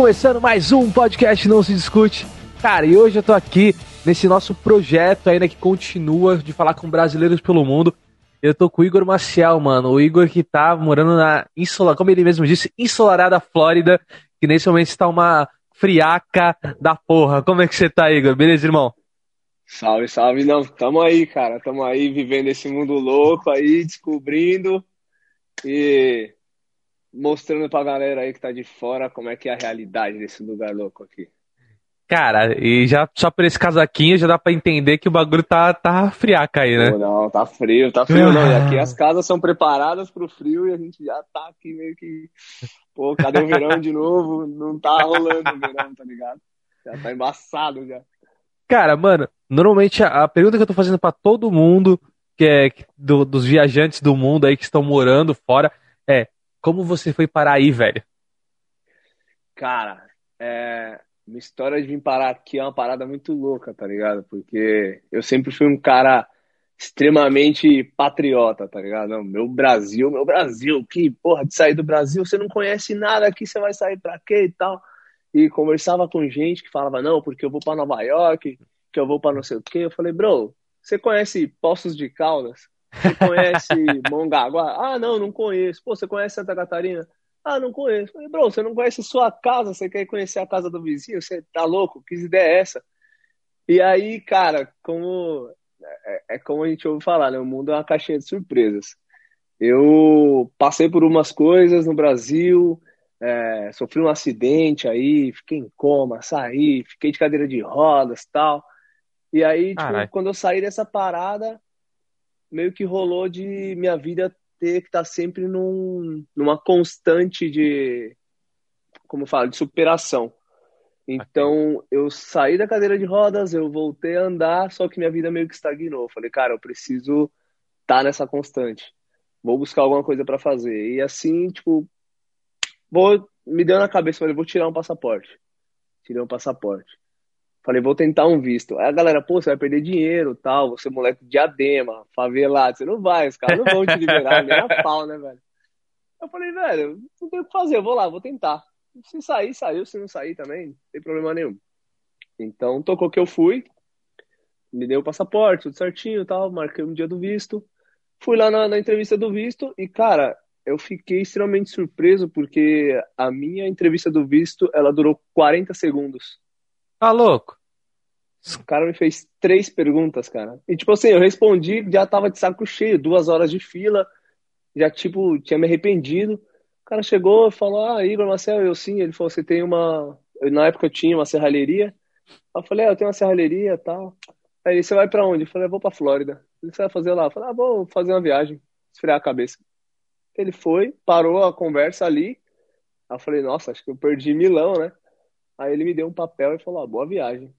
Começando mais um podcast Não Se Discute. Cara, e hoje eu tô aqui nesse nosso projeto ainda que continua de falar com brasileiros pelo mundo. Eu tô com o Igor Maciel, mano. O Igor que tá morando na insola, como ele mesmo disse, ensolarada Flórida, que nesse momento está uma friaca da porra. Como é que você tá, Igor? Beleza, irmão? Salve, salve. Não, tamo aí, cara. Tamo aí vivendo esse mundo louco aí, descobrindo e mostrando pra galera aí que tá de fora como é que é a realidade desse lugar louco aqui. Cara, e já só por esse casaquinho já dá pra entender que o bagulho tá, tá friaca aí, né? Não, não, tá frio, tá frio não. E aqui as casas são preparadas pro frio e a gente já tá aqui meio que. Pô, cadê o verão de novo? Não tá rolando o verão, tá ligado? Já tá embaçado já. Cara, mano, normalmente a, a pergunta que eu tô fazendo para todo mundo, que é do, dos viajantes do mundo aí que estão morando fora, é como você foi parar aí, velho? Cara, é, minha história de vir parar aqui é uma parada muito louca, tá ligado? Porque eu sempre fui um cara extremamente patriota, tá ligado? Não, meu Brasil, meu Brasil, que porra, de sair do Brasil, você não conhece nada aqui, você vai sair pra quê e tal. E conversava com gente que falava, não, porque eu vou para Nova York, que eu vou para não sei o quê. Eu falei, bro, você conhece Poços de Caldas? Você conhece Mongaguá? Ah, não, não conheço. Pô, você conhece Santa Catarina? Ah, não conheço. Falei, bro, você não conhece sua casa, você quer conhecer a casa do vizinho? Você tá louco? Que ideia é essa? E aí, cara, como é, é como a gente ouve falar, né? O mundo é uma caixinha de surpresas. Eu passei por umas coisas no Brasil, é, sofri um acidente aí, fiquei em coma, saí, fiquei de cadeira de rodas tal. E aí, tipo, quando eu saí dessa parada, meio que rolou de minha vida ter que estar tá sempre num, numa constante de, como eu falo, de superação. Então, eu saí da cadeira de rodas, eu voltei a andar, só que minha vida meio que estagnou. Falei, cara, eu preciso estar tá nessa constante. Vou buscar alguma coisa para fazer. E assim, tipo, vou, me deu na cabeça, falei, vou tirar um passaporte. Tirei um passaporte. Falei, vou tentar um visto. Aí a galera, pô, você vai perder dinheiro, tal, você é moleque de diadema, favelado, você não vai, os caras não vão te liberar, nem a pau, né, velho? Eu falei, velho, não tem o que fazer, eu vou lá, vou tentar. Se sair, saiu, se não sair também, não tem problema nenhum. Então, tocou que eu fui, me deu o passaporte, tudo certinho tal, marquei um dia do visto. Fui lá na, na entrevista do visto e, cara, eu fiquei extremamente surpreso porque a minha entrevista do visto, ela durou 40 segundos. Tá louco? O cara me fez três perguntas, cara. E tipo assim, eu respondi, já tava de saco cheio, duas horas de fila, já tipo, tinha me arrependido. O cara chegou e falou, ah, Igor Marcel, eu sim. Ele falou, você tem uma. Na época eu tinha uma serralheria. Eu falei, ah, eu tenho uma serralheria e tal. Aí você vai pra onde? Eu falei, eu vou pra Flórida. Que você vai fazer lá? Eu falei, ah, vou fazer uma viagem, esfriar a cabeça. Ele foi, parou a conversa ali. Aí eu falei, nossa, acho que eu perdi Milão, né? Aí ele me deu um papel e falou: ah, boa viagem.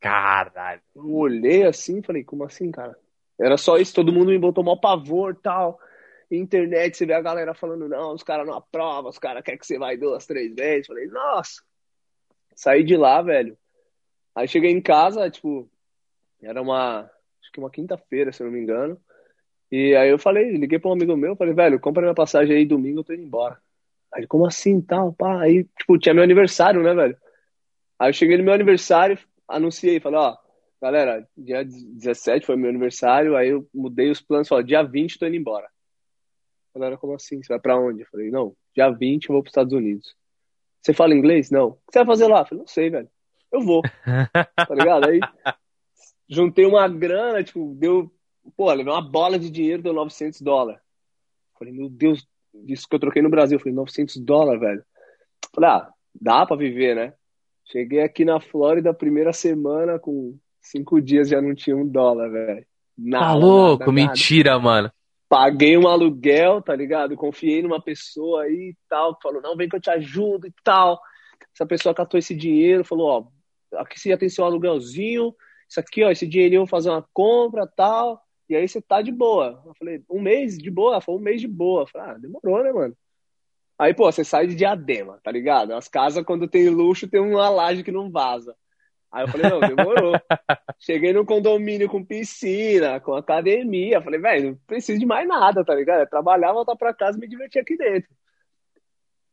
Caralho. Eu olhei assim falei: como assim, cara? Era só isso, todo mundo me botou mal pavor tal. Internet, você vê a galera falando: não, os caras não aprovam, os caras querem que você vai duas, três vezes. Falei: nossa. Saí de lá, velho. Aí cheguei em casa, tipo, era uma, acho que uma quinta-feira, se eu não me engano. E aí eu falei, liguei para um amigo meu, falei, velho, compra minha passagem aí domingo, eu tô indo embora. Aí, como assim, tal, pá? Aí, tipo, tinha meu aniversário, né, velho? Aí eu cheguei no meu aniversário, anunciei, falei, ó, galera, dia 17 foi meu aniversário, aí eu mudei os planos, falei, dia 20 tô indo embora. A galera, como assim? Você vai pra onde? Eu falei, não, dia 20 eu vou pros Estados Unidos. Você fala inglês? Não. O que você vai fazer lá? Eu falei, não sei, velho. Eu vou. tá ligado? Aí juntei uma grana, tipo, deu. Pô, levei uma bola de dinheiro, deu 900 dólares. Falei, meu Deus, isso que eu troquei no Brasil. Falei, 900 dólares, velho. Falei, ah, dá pra viver, né? Cheguei aqui na Flórida, primeira semana, com cinco dias já não tinha um dólar, velho. Tá louco? Nada, Mentira, nada. mano. Paguei um aluguel, tá ligado? Confiei numa pessoa aí e tal, falou, não, vem que eu te ajudo e tal. Essa pessoa catou esse dinheiro, falou, ó, aqui você já tem seu aluguelzinho, isso aqui, ó, esse dinheirinho eu vou fazer uma compra tal, e aí você tá de boa. Eu falei, um mês de boa? Foi um mês de boa. Eu falei, ah, demorou, né, mano? Aí, pô, você sai de diadema, tá ligado? As casas, quando tem luxo, tem uma laje que não vaza. Aí eu falei, não, demorou. Cheguei no condomínio com piscina, com academia. Falei, velho, não preciso de mais nada, tá ligado? É trabalhar, voltar pra casa e me divertir aqui dentro.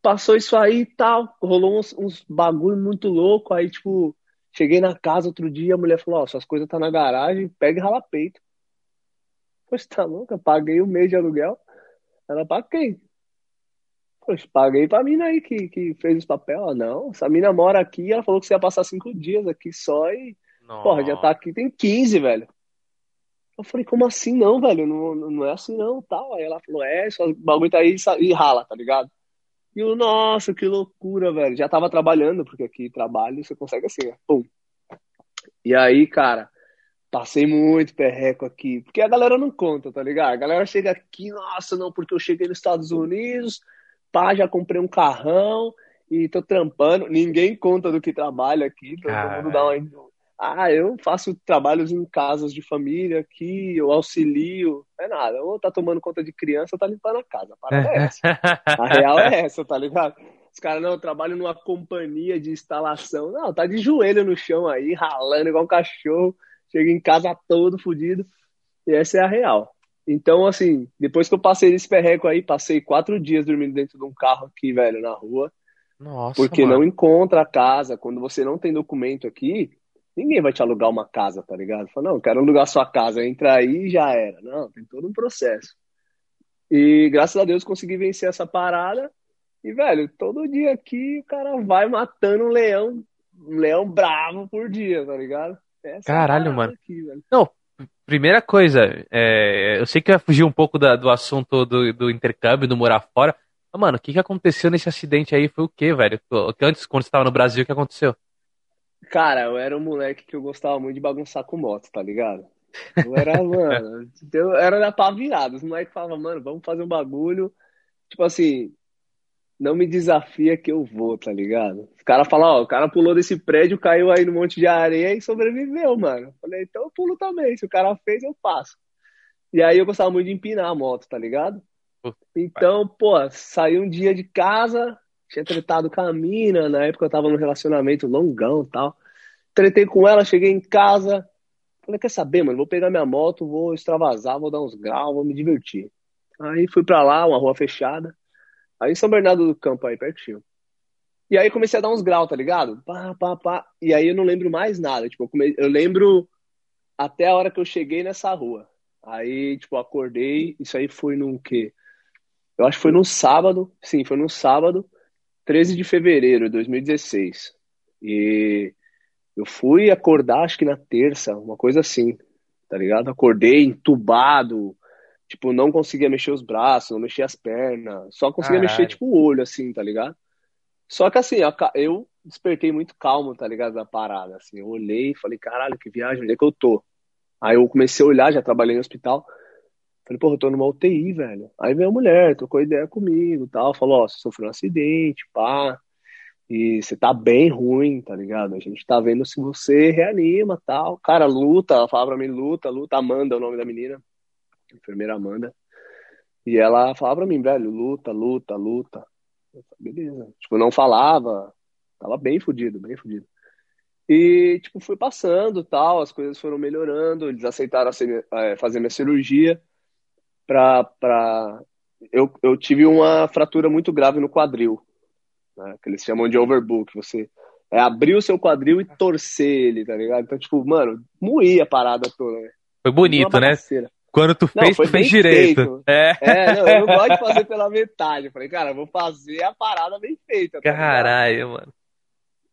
passou isso aí e tal, rolou uns, uns bagulho muito louco, aí, tipo, cheguei na casa outro dia, a mulher falou, ó, oh, suas coisas tá na garagem, pega e rala peito. Poxa, tá louca? Paguei um mês de aluguel. Ela, pra quem? Poxa, paguei pra mina aí que, que fez os papel. Ah, não, essa mina mora aqui, ela falou que você ia passar cinco dias aqui só e. Nossa. Porra, já tá aqui, tem 15, velho. Eu falei, como assim não, velho? Não, não é assim não, tal. Aí ela falou, é, só o bagulho tá aí e rala, tá ligado? E eu, nossa, que loucura, velho. Já tava trabalhando, porque aqui trabalho você consegue assim, né? Pum. E aí, cara, passei muito perreco aqui. Porque a galera não conta, tá ligado? A galera chega aqui, nossa, não, porque eu cheguei nos Estados Unidos, pá, já comprei um carrão e tô trampando. Ninguém conta do que trabalha aqui, todo mundo dá uma ah, eu faço trabalhos em casas de família aqui, eu auxilio. Não é nada. Ou tá tomando conta de criança ou tá limpando a casa. A parada é essa. A real é essa, tá ligado? Os caras, não, eu trabalho numa companhia de instalação. Não, tá de joelho no chão aí, ralando igual um cachorro. Chega em casa todo fodido. E essa é a real. Então, assim, depois que eu passei esse perreco aí, passei quatro dias dormindo dentro de um carro aqui, velho, na rua. Nossa, porque mano. não encontra a casa. Quando você não tem documento aqui, Ninguém vai te alugar uma casa, tá ligado? Fala, não, quero alugar sua casa, entra aí e já era. Não, tem todo um processo. E graças a Deus consegui vencer essa parada. E, velho, todo dia aqui o cara vai matando um leão, um leão bravo por dia, tá ligado? Essa é Caralho, mano. Aqui, não, primeira coisa, é, eu sei que vai fugir um pouco da, do assunto do, do intercâmbio, do morar fora. Mas, mano, o que, que aconteceu nesse acidente aí? Foi o quê, velho? Antes, quando você estava no Brasil, o que aconteceu? Cara, eu era um moleque que eu gostava muito de bagunçar com moto, tá ligado? Eu era, mano, eu era da pá virada. Os moleques falavam, mano, vamos fazer um bagulho. Tipo assim, não me desafia que eu vou, tá ligado? Os caras falam, ó, o cara pulou desse prédio, caiu aí no monte de areia e sobreviveu, mano. Eu falei, então eu pulo também. Se o cara fez, eu faço. E aí eu gostava muito de empinar a moto, tá ligado? Então, pô, saí um dia de casa, tinha tretado com a mina, na época eu tava num relacionamento longão e tal. Tretei com ela, cheguei em casa. Falei, quer saber, mano? Vou pegar minha moto, vou extravasar, vou dar uns graus, vou me divertir. Aí fui pra lá, uma rua fechada. Aí em São Bernardo do Campo, aí pertinho. E aí comecei a dar uns graus, tá ligado? Pá, pá, pá. E aí eu não lembro mais nada. Tipo, eu, come... eu lembro até a hora que eu cheguei nessa rua. Aí, tipo, acordei. Isso aí foi no quê? Eu acho que foi no sábado. Sim, foi no sábado. 13 de fevereiro de 2016. E eu fui acordar, acho que na terça, uma coisa assim, tá ligado? Acordei entubado, tipo, não conseguia mexer os braços, não mexia as pernas, só conseguia Caralho. mexer, tipo, o olho, assim, tá ligado? Só que assim, eu despertei muito calmo, tá ligado? Da parada, assim, eu olhei e falei, caralho, que viagem, onde é que eu tô? Aí eu comecei a olhar, já trabalhei no hospital, Falei, porra, eu tô numa UTI, velho. Aí veio a mulher, trocou ideia comigo tal. Falou, ó, você sofreu um acidente, pá. E você tá bem ruim, tá ligado? A gente tá vendo se você reanima tal. Cara, luta, ela falava pra mim, luta, luta. Amanda é o nome da menina. Enfermeira Amanda. E ela falava pra mim, velho, luta, luta, luta. Eu falei, beleza. Tipo, não falava. Tava bem fudido, bem fudido. E, tipo, fui passando tal, as coisas foram melhorando, eles aceitaram é, fazer minha cirurgia para pra... Eu, eu tive uma fratura muito grave no quadril, né, que eles chamam de overbook. Você é abrir o seu quadril e torcer ele, tá ligado? Então, tipo, mano, moí a parada toda. Né? Foi bonito, né? Quando tu fez, não, tu fez direito. Feito. É. é, não, eu não gosto de fazer pela metade. Eu falei, cara, eu vou fazer a parada bem feita. Tá Caralho, ligado? mano.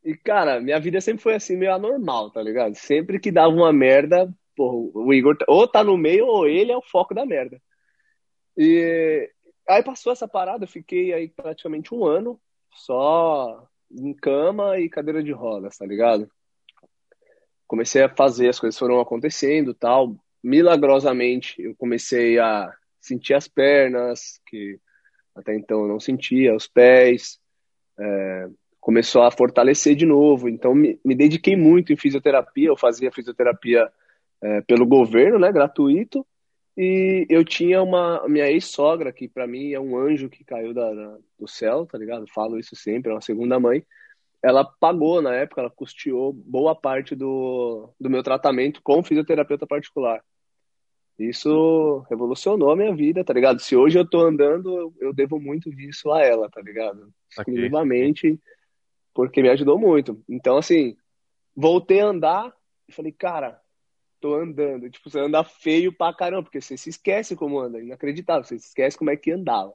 E, cara, minha vida sempre foi assim, meio anormal, tá ligado? Sempre que dava uma merda, porra, o Igor ou tá no meio ou ele é o foco da merda. E aí passou essa parada, eu fiquei aí praticamente um ano só em cama e cadeira de rodas, tá ligado? Comecei a fazer, as coisas foram acontecendo tal. Milagrosamente eu comecei a sentir as pernas, que até então eu não sentia, os pés. É, começou a fortalecer de novo. Então me, me dediquei muito em fisioterapia. Eu fazia fisioterapia é, pelo governo, né, gratuito. E eu tinha uma minha ex-sogra, que para mim é um anjo que caiu da, da, do céu, tá ligado? Falo isso sempre, é uma segunda mãe. Ela pagou na época, ela custeou boa parte do, do meu tratamento com fisioterapeuta particular. Isso revolucionou a minha vida, tá ligado? Se hoje eu tô andando, eu, devo muito disso a ela, tá ligado? Exclusivamente porque me ajudou muito. Então, assim, voltei a andar e falei, cara, tô andando. Tipo, você anda feio pra caramba, porque você se esquece como anda, inacreditável, você se esquece como é que andava.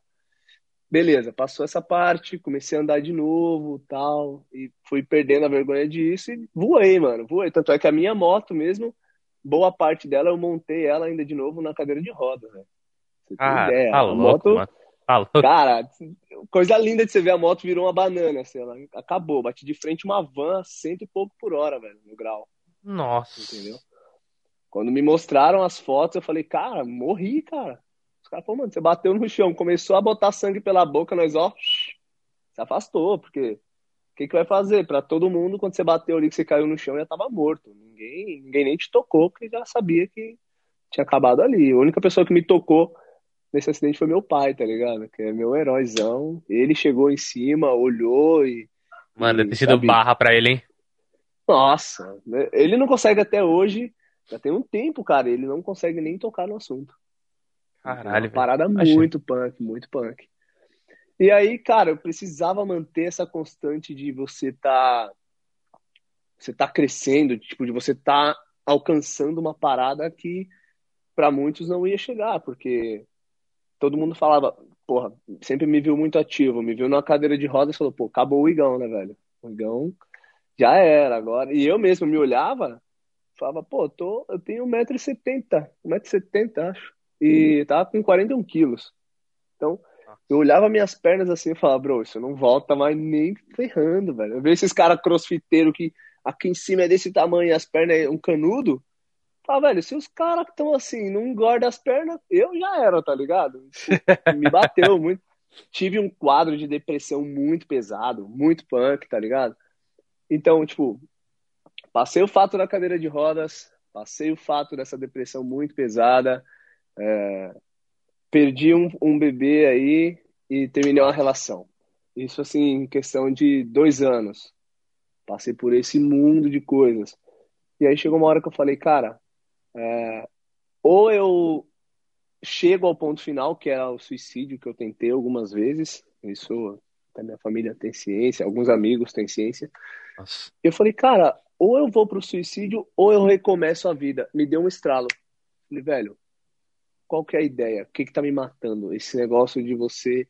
Beleza, passou essa parte, comecei a andar de novo, tal, e fui perdendo a vergonha disso e voei, mano, voei. Tanto é que a minha moto mesmo, boa parte dela eu montei ela ainda de novo na cadeira de roda, velho. Você tem Ah, ideia. tá A louco, moto, mano. Tá cara, coisa linda de você ver a moto virou uma banana, assim, ela acabou. Bati de frente uma van a cento e pouco por hora, velho, no grau, Nossa. entendeu? Quando me mostraram as fotos, eu falei, cara, morri, cara. Os caras falaram, mano, você bateu no chão, começou a botar sangue pela boca, nós, ó, se afastou, porque o que que vai fazer? Pra todo mundo, quando você bateu ali, que você caiu no chão, já tava morto. Ninguém, ninguém nem te tocou, porque já sabia que tinha acabado ali. A única pessoa que me tocou nesse acidente foi meu pai, tá ligado? Que é meu heróizão. Ele chegou em cima, olhou e, Mano, deve ter sido barra pra ele, hein? nossa, né? ele não consegue até hoje, já tem um tempo, cara, ele não consegue nem tocar no assunto. Caralho, Uma velho. parada Imagina. muito punk, muito punk. E aí, cara, eu precisava manter essa constante de você tá, você tá crescendo, tipo, de você tá alcançando uma parada que pra muitos não ia chegar, porque todo mundo falava, porra, sempre me viu muito ativo, me viu numa cadeira de rodas e falou, pô, acabou o Igão, né, velho? O Igão já era agora. E eu mesmo me olhava, falava, pô, tô, eu tenho 1,70m, 1,70m, acho, e tava com 41 quilos. Então, eu olhava minhas pernas assim e falava, bro, isso não volta mais nem ferrando, velho. Eu vejo esses caras crossfiteiros que aqui em cima é desse tamanho e as pernas é um canudo. Fala, velho, se os caras que estão assim não engordam as pernas, eu já era, tá ligado? Tipo, me bateu muito. Tive um quadro de depressão muito pesado, muito punk, tá ligado? Então, tipo, passei o fato da cadeira de rodas, passei o fato dessa depressão muito pesada, é, perdi um, um bebê aí e terminei uma relação. Isso, assim, em questão de dois anos. Passei por esse mundo de coisas. E aí chegou uma hora que eu falei, cara, é, ou eu chego ao ponto final, que era o suicídio que eu tentei algumas vezes, isso até minha família tem ciência, alguns amigos têm ciência. Nossa. Eu falei, cara, ou eu vou pro suicídio ou eu recomeço a vida. Me deu um estralo. Falei, velho, qual que é a ideia? O que que tá me matando? Esse negócio de você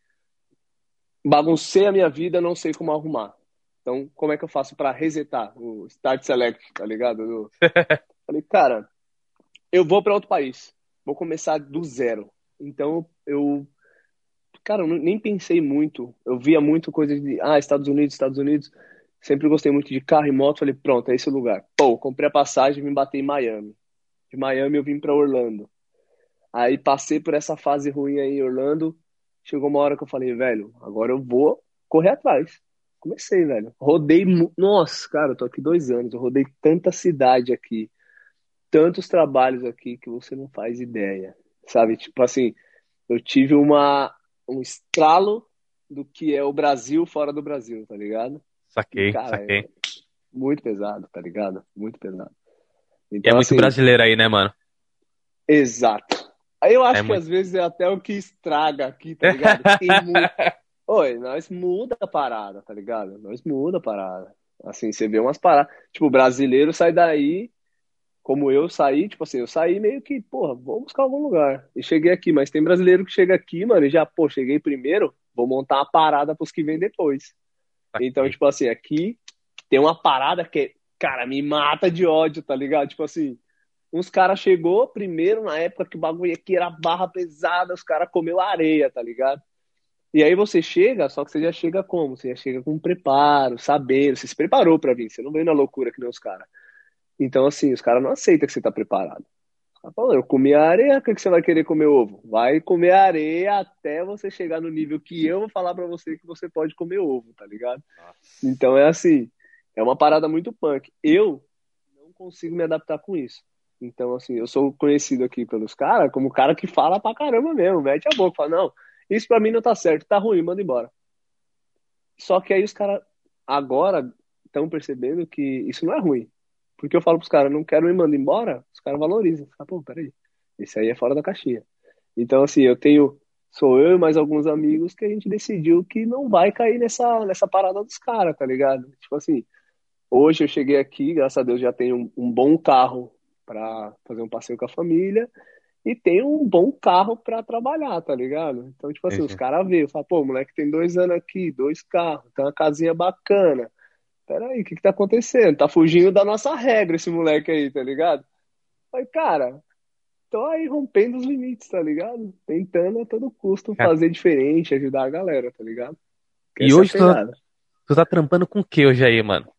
baguncei a minha vida, não sei como arrumar. Então, como é que eu faço para resetar o Start Select, tá ligado? Eu falei, cara, eu vou para outro país. Vou começar do zero. Então, eu cara, eu nem pensei muito. Eu via muito coisa de, ah, Estados Unidos, Estados Unidos. Sempre gostei muito de carro e moto. Falei, pronto, é esse o lugar. Pô, comprei a passagem e me batei em Miami. De Miami eu vim para Orlando. Aí passei por essa fase ruim aí em Orlando. Chegou uma hora que eu falei, velho, agora eu vou correr atrás. Comecei, velho. Rodei. Nossa, cara, eu tô aqui dois anos. Eu rodei tanta cidade aqui, tantos trabalhos aqui que você não faz ideia. Sabe? Tipo assim, eu tive uma, um estralo do que é o Brasil fora do Brasil, tá ligado? Saquei, Cara, saquei. é muito pesado, tá ligado? Muito pesado. E é Então, muito assim, brasileiro aí, né, mano? Exato. Eu acho É que muito. às vezes é até o que estraga aqui, tá ligado? Oi, nós muda a parada, tá ligado? Nós muda a parada. Assim, você vê umas paradas. Tipo, o brasileiro sai daí, como eu saí, tipo assim, eu saí meio que, porra, vou buscar algum lugar. E cheguei aqui, mas tem brasileiro que chega aqui, mano, e já, pô, cheguei primeiro, vou montar uma parada pros que vêm depois. Então, tipo assim, aqui tem uma parada que, cara, me mata de ódio, tá ligado? Tipo assim, uns caras chegou primeiro na época que o bagulho aqui era barra pesada, os caras comeu areia, tá ligado? E aí você chega, só que você já chega como? Você já chega com preparo, sabendo, você se preparou pra vir, você não veio na loucura que nem os caras. Então, assim, os caras não aceitam que você tá preparado. Eu comi areia, por que você vai querer comer ovo? Vai comer areia até você chegar no nível que eu vou falar pra você que você pode comer ovo, tá ligado? Nossa. Então é assim, é uma parada muito punk. Eu não consigo me adaptar com isso. Então, assim, eu sou conhecido aqui pelos caras como o cara que fala pra caramba mesmo, mete a boca, fala, não, isso pra mim não tá certo, tá ruim, manda embora. Só que aí os caras agora estão percebendo que isso não é ruim. Porque eu falo pros caras, não quero me mandar embora, os caras valorizam. Fala, pô, peraí. Esse aí é fora da caixinha. Então, assim, eu tenho. Sou eu e mais alguns amigos que a gente decidiu que não vai cair nessa, nessa parada dos caras, tá ligado? Tipo assim, hoje eu cheguei aqui, graças a Deus já tenho um, um bom carro para fazer um passeio com a família e tenho um bom carro para trabalhar, tá ligado? Então, tipo assim, os caras veem, falam, pô, o moleque tem dois anos aqui, dois carros, tem uma casinha bacana. Peraí, o que que tá acontecendo? Tá fugindo da nossa regra esse moleque aí, tá ligado? Aí, cara, tô aí rompendo os limites, tá ligado? Tentando a todo custo fazer diferente, ajudar a galera, tá ligado? e hoje tu, tá, tu tá trampando com o que hoje aí, mano?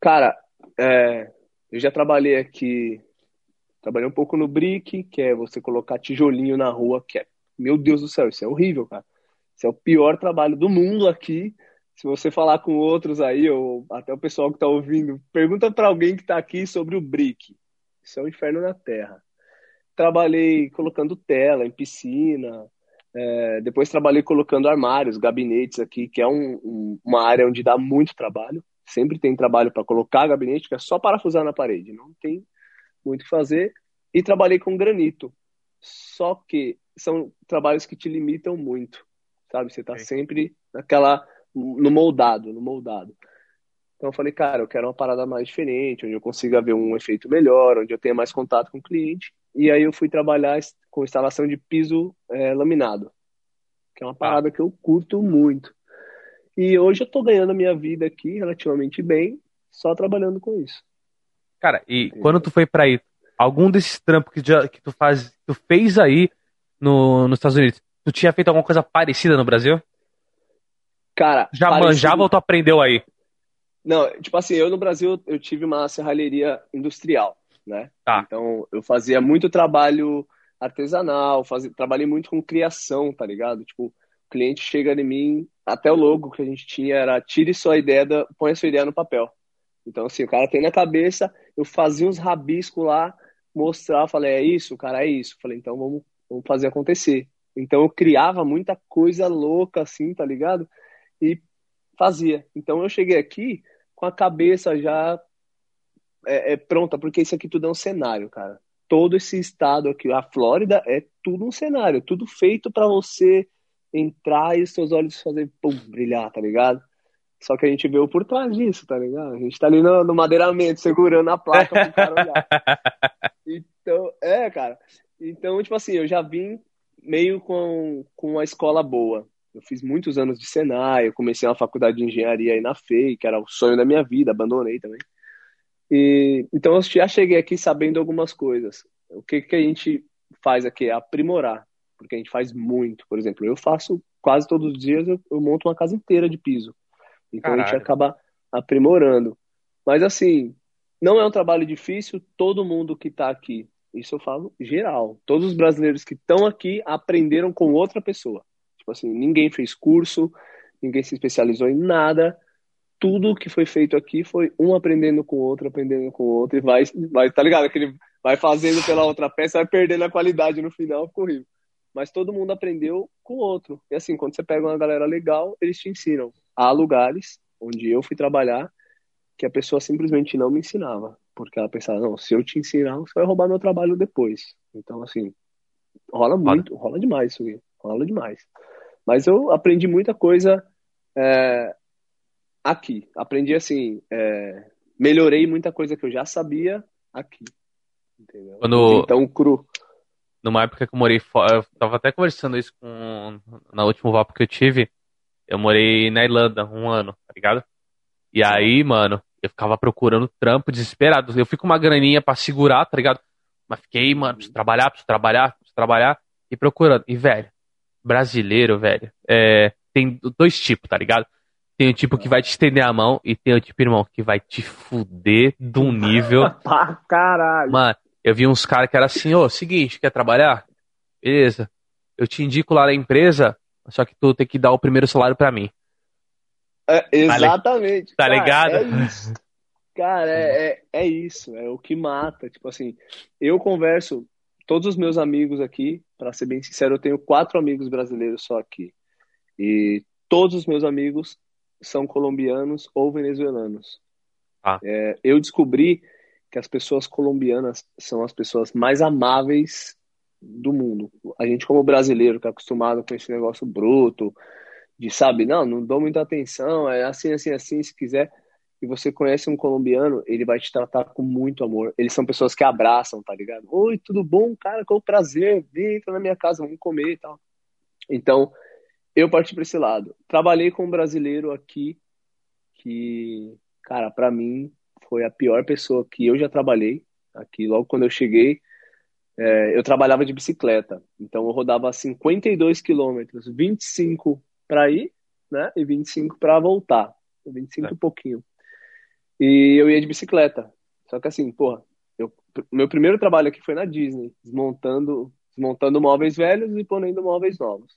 Cara, é, eu já trabalhei aqui, trabalhei um pouco no brick, que é você colocar tijolinho na rua, que é, meu Deus do céu, isso é horrível, cara. Isso é o pior trabalho do mundo aqui. Se você falar com outros aí, ou até o pessoal que tá ouvindo, pergunta para alguém que tá aqui sobre o brick. Isso é um inferno na terra trabalhei colocando tela em piscina, é, depois trabalhei colocando armários, gabinetes aqui, que é um, um, uma área onde dá muito trabalho. Sempre tem trabalho para colocar gabinete, que é só parafusar na parede, não tem muito o que fazer. E trabalhei com granito. Só que são trabalhos que te limitam muito, sabe? Você está sempre naquela no moldado, no moldado. Então eu falei, cara, eu quero uma parada mais diferente, onde eu consiga ver um efeito melhor, onde eu tenha mais contato com o cliente. E aí eu fui trabalhar com instalação de piso é, laminado, que é uma parada que eu curto muito. E hoje eu tô ganhando a minha vida aqui relativamente bem, só trabalhando com isso. Cara, e quando tu foi para aí, algum desses trampos que, já, que tu faz, tu fez aí no, nos Estados Unidos, tu tinha feito alguma coisa parecida no Brasil? Cara, já parecido... manjava ou tu aprendeu aí? Não, tipo assim, eu no Brasil eu tive uma serralheria industrial né? Tá. Então eu fazia muito trabalho artesanal, fazia, trabalhei muito com criação, tá ligado? Tipo, o cliente chega em mim, até o logo que a gente tinha era tire sua ideia, da, põe sua ideia no papel. Então, assim, o cara tem na cabeça, eu fazia uns rabiscos lá, mostrar, falei, é isso, cara, é isso. Falei, então vamos, vamos fazer acontecer. Então eu criava muita coisa louca, assim, tá ligado? E fazia. Então eu cheguei aqui com a cabeça já é, é, pronta, porque isso aqui tudo é um cenário, cara. Todo esse estado aqui, a Flórida, é tudo um cenário, tudo feito para você entrar e seus olhos fazer pum, brilhar, tá ligado? Só que a gente veio por trás disso, tá ligado? A gente tá ali no, no madeiramento, segurando a placa pro cara olhar. Então, é, cara. Então, tipo assim, eu já vim meio com, com uma escola boa. Eu fiz muitos anos de Senai, eu comecei uma faculdade de engenharia aí na FEI, que era o sonho da minha vida, abandonei também. E, então eu já cheguei aqui sabendo algumas coisas. O que, que a gente faz aqui é aprimorar, porque a gente faz muito. Por exemplo, eu faço quase todos os dias, eu, eu monto uma casa inteira de piso. Então Caralho. a gente acaba aprimorando. Mas assim, não é um trabalho difícil, todo mundo que está aqui, isso eu falo geral, todos os brasileiros que estão aqui aprenderam com outra pessoa. Tipo assim, ninguém fez curso, ninguém se especializou em nada, tudo que foi feito aqui foi um aprendendo com o outro, aprendendo com o outro, e vai, vai tá ligado? Aquele vai fazendo pela outra peça, vai perdendo a qualidade no final, ficou horrível. Mas todo mundo aprendeu com o outro. E assim, quando você pega uma galera legal, eles te ensinam. Há lugares onde eu fui trabalhar que a pessoa simplesmente não me ensinava. Porque ela pensava, não, se eu te ensinar, você vai roubar meu trabalho depois. Então, assim, rola muito, rola demais isso aí. Rola demais. Mas eu aprendi muita coisa é, aqui. Aprendi assim, é, melhorei muita coisa que eu já sabia aqui. Entendeu? Quando, então, cru. Numa época que eu morei fora, eu tava até conversando isso com. Na última VAP que eu tive, eu morei na Irlanda um ano, tá ligado? E aí, mano, eu ficava procurando trampo desesperado. Eu fui com uma graninha pra segurar, tá ligado? Mas fiquei, mano, preciso trabalhar, preciso trabalhar, preciso trabalhar. E procurando. E, velho, brasileiro, velho, é, tem dois tipos, tá ligado? Tem o tipo que vai te estender a mão e tem o tipo, irmão, que vai te fuder de um nível. pra caralho. Mano, eu vi uns caras que era assim, ô, seguinte, quer trabalhar? Beleza. Eu te indico lá na empresa, só que tu tem que dar o primeiro salário para mim. É, exatamente. Tá, cara, ligado? É isso. Cara, é, é, é isso, é o que mata. Tipo assim, eu converso, todos os meus amigos aqui, para ser bem sincero, eu tenho quatro amigos brasileiros só aqui. E todos os meus amigos são colombianos ou venezuelanos. Ah. Eu descobri que as pessoas colombianas são as pessoas mais amáveis do mundo. A gente, como brasileiro, que é acostumado com esse negócio bruto, de sabe, não, não dou muita atenção, é assim, assim, assim, se quiser. E você conhece um colombiano, ele vai te tratar com muito amor. Eles são pessoas que abraçam, tá ligado? Oi, tudo bom, cara? Com prazer, vem entra na minha casa, vamos comer e tal. Então, eu parti para esse lado. Trabalhei com um brasileiro aqui que, cara, para mim foi a pior pessoa que eu já trabalhei aqui. Logo quando eu cheguei, é, eu trabalhava de bicicleta. Então eu rodava 52 quilômetros, 25 para ir, né? E 25 para voltar. 25 é. e pouquinho. E eu ia de bicicleta. Só que assim, porra, eu, meu primeiro trabalho aqui foi na Disney, desmontando, desmontando móveis velhos e ponendo móveis novos.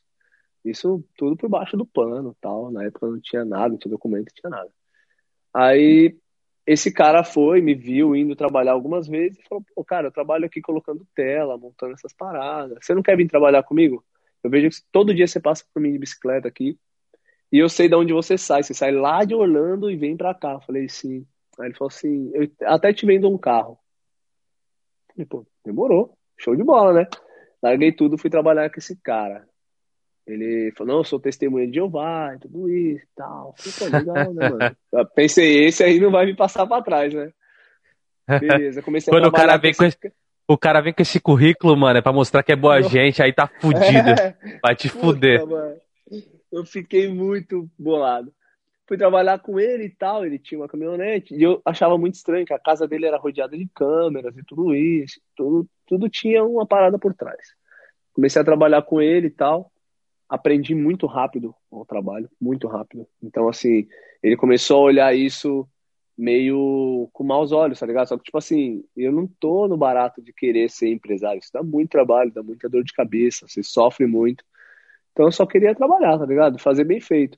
Isso tudo por baixo do pano, tal. Na época não tinha nada, não tinha documento, não tinha nada. Aí esse cara foi, me viu indo trabalhar algumas vezes e falou: Pô, cara, eu trabalho aqui colocando tela, montando essas paradas. Você não quer vir trabalhar comigo? Eu vejo que todo dia você passa por mim de bicicleta aqui e eu sei de onde você sai. Você sai lá de Orlando e vem pra cá. Eu falei: Sim. Aí ele falou assim: Eu até te vendo um carro. Eu falei, Pô, demorou. Show de bola, né? Larguei tudo, fui trabalhar com esse cara. Ele falou, não, eu sou testemunha de Jeová e tudo isso e tal. Falei, legal, né, mano? Eu pensei, esse aí não vai me passar pra trás, né? Beleza, comecei Quando a o cara vem com esse... O cara vem com esse currículo, mano, é pra mostrar que é boa gente, aí tá fudido. É. Vai te Puta, fuder. Mano. Eu fiquei muito bolado. Fui trabalhar com ele e tal, ele tinha uma caminhonete, e eu achava muito estranho que a casa dele era rodeada de câmeras e tudo isso, tudo, tudo tinha uma parada por trás. Comecei a trabalhar com ele e tal aprendi muito rápido o trabalho, muito rápido. Então, assim, ele começou a olhar isso meio com maus olhos, tá ligado? Só que, tipo assim, eu não tô no barato de querer ser empresário. Isso dá muito trabalho, dá muita dor de cabeça, você sofre muito. Então, eu só queria trabalhar, tá ligado? Fazer bem feito.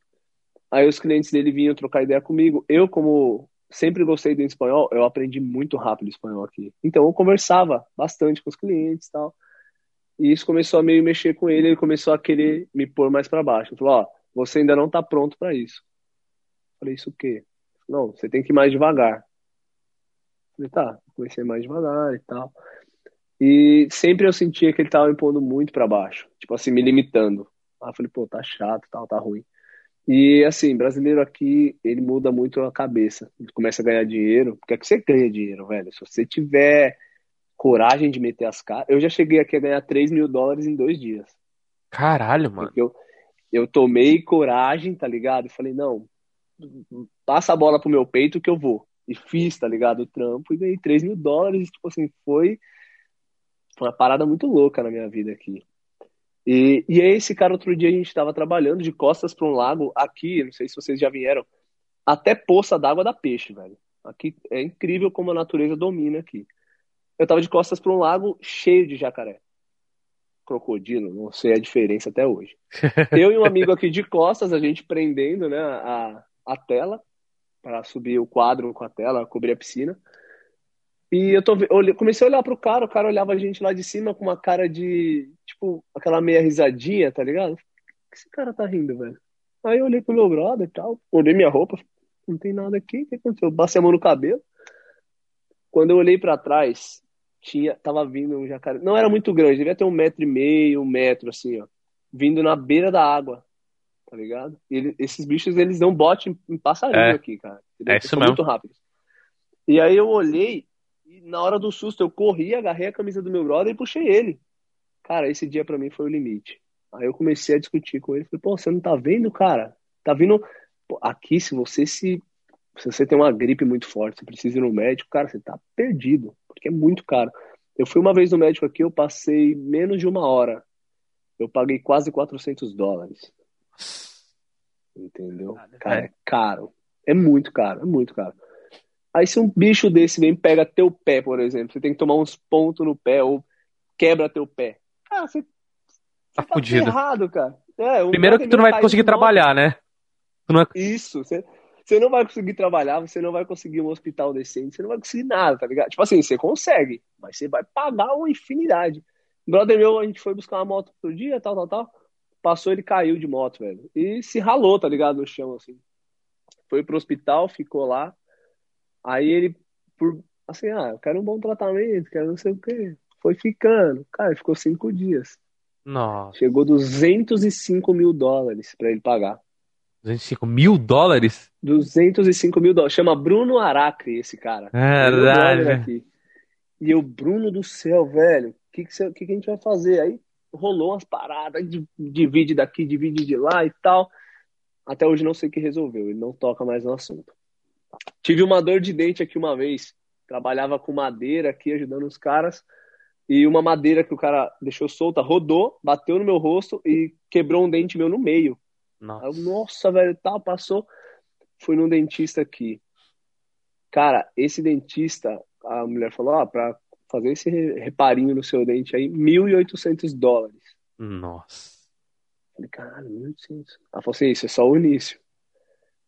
Aí os clientes dele vinham trocar ideia comigo. Eu, como sempre gostei do espanhol, eu aprendi muito rápido espanhol aqui. Então, eu conversava bastante com os clientes e tal. E isso começou a meio mexer com ele, ele começou a querer me pôr mais para baixo. Ele falou: Ó, você ainda não está pronto para isso. Eu falei: Isso o quê? Não, você tem que ir mais devagar. Eu falei: Tá, comecei mais devagar e tal. E sempre eu sentia que ele tava me pondo muito para baixo, tipo assim, me limitando. Aí eu falei: Pô, tá chato, tal, tá ruim. E assim, brasileiro aqui, ele muda muito a cabeça. Ele começa a ganhar dinheiro. Porque é que você ganha dinheiro, velho? Se você tiver coragem de meter as caras. Eu já cheguei aqui a ganhar 3 mil dólares em dois dias. Caralho, mano. Porque eu, eu tomei coragem, tá ligado? E falei, não, passa a bola pro meu peito que eu vou. E fiz, tá ligado? O trampo e ganhei 3 mil dólares. Tipo assim, foi, foi uma parada muito louca na minha vida aqui. E, e aí, esse cara, outro dia a gente tava trabalhando de costas para um lago aqui, não sei se vocês já vieram, até poça d'água da peixe, velho. Aqui é incrível como a natureza domina aqui eu tava de costas para um lago cheio de jacaré. Crocodilo, não sei a diferença até hoje. Eu e um amigo aqui de costas, a gente prendendo né, a, a tela para subir o quadro com a tela, cobrir a piscina. E eu tô, eu comecei a olhar pro cara, o cara olhava a gente lá de cima com uma cara de, tipo, aquela meia risadinha, tá ligado? que esse cara tá rindo, velho? Aí eu olhei pro meu brother e tal, olhei minha roupa, não tem nada aqui, o que aconteceu? Eu passei a mão no cabelo. Quando eu olhei para trás, tinha, tava vindo um jacaré. Não era muito grande, devia ter um metro e meio, um metro, assim, ó. Vindo na beira da água, tá ligado? Ele, esses bichos, eles dão bote em, em passarinho é. aqui, cara. É isso mesmo. muito rápido. E aí eu olhei, e na hora do susto eu corri, agarrei a camisa do meu brother e puxei ele. Cara, esse dia para mim foi o limite. Aí eu comecei a discutir com ele. Falei, pô, você não tá vendo, cara? Tá vindo. Pô, aqui, se você se. Se você tem uma gripe muito forte, você precisa ir no médico, cara, você tá perdido porque é muito caro. Eu fui uma vez no médico aqui, eu passei menos de uma hora. Eu paguei quase 400 dólares. Entendeu? Cara, é caro. É muito caro, é muito caro. Aí se um bicho desse vem pega teu pé, por exemplo, você tem que tomar uns pontos no pé ou quebra teu pé. Cara, você, tá, tá fudido. errado, cara. É, Primeiro que tu não vai conseguir trabalhar, né? É... Isso, você, você não vai conseguir trabalhar, você não vai conseguir um hospital decente, você não vai conseguir nada, tá ligado? Tipo assim, você consegue, mas você vai pagar uma infinidade. brother meu, a gente foi buscar uma moto outro dia, tal, tal, tal. Passou, ele caiu de moto, velho. E se ralou, tá ligado? No chão, assim. Foi pro hospital, ficou lá. Aí ele, por assim, ah, eu quero um bom tratamento, quero não sei o quê. Foi ficando. Cara, ficou cinco dias. Nossa. Chegou 205 mil dólares pra ele pagar. 205 mil dólares? 205 mil dólares. Chama Bruno Aracri esse cara. Caralho. E eu, Bruno do céu, velho, o que, que, que, que a gente vai fazer? Aí rolou umas paradas, divide daqui, divide de lá e tal. Até hoje não sei o que resolveu, ele não toca mais no assunto. Tive uma dor de dente aqui uma vez, trabalhava com madeira aqui, ajudando os caras, e uma madeira que o cara deixou solta, rodou, bateu no meu rosto e quebrou um dente meu no meio. Nossa, eu, Nossa velho, tal, passou. Fui num dentista aqui. Cara, esse dentista, a mulher falou, ah, pra fazer esse reparinho no seu dente aí, 1.800 dólares. Nossa. Falei, caralho, 1.800. Ela falou assim, isso é só o início.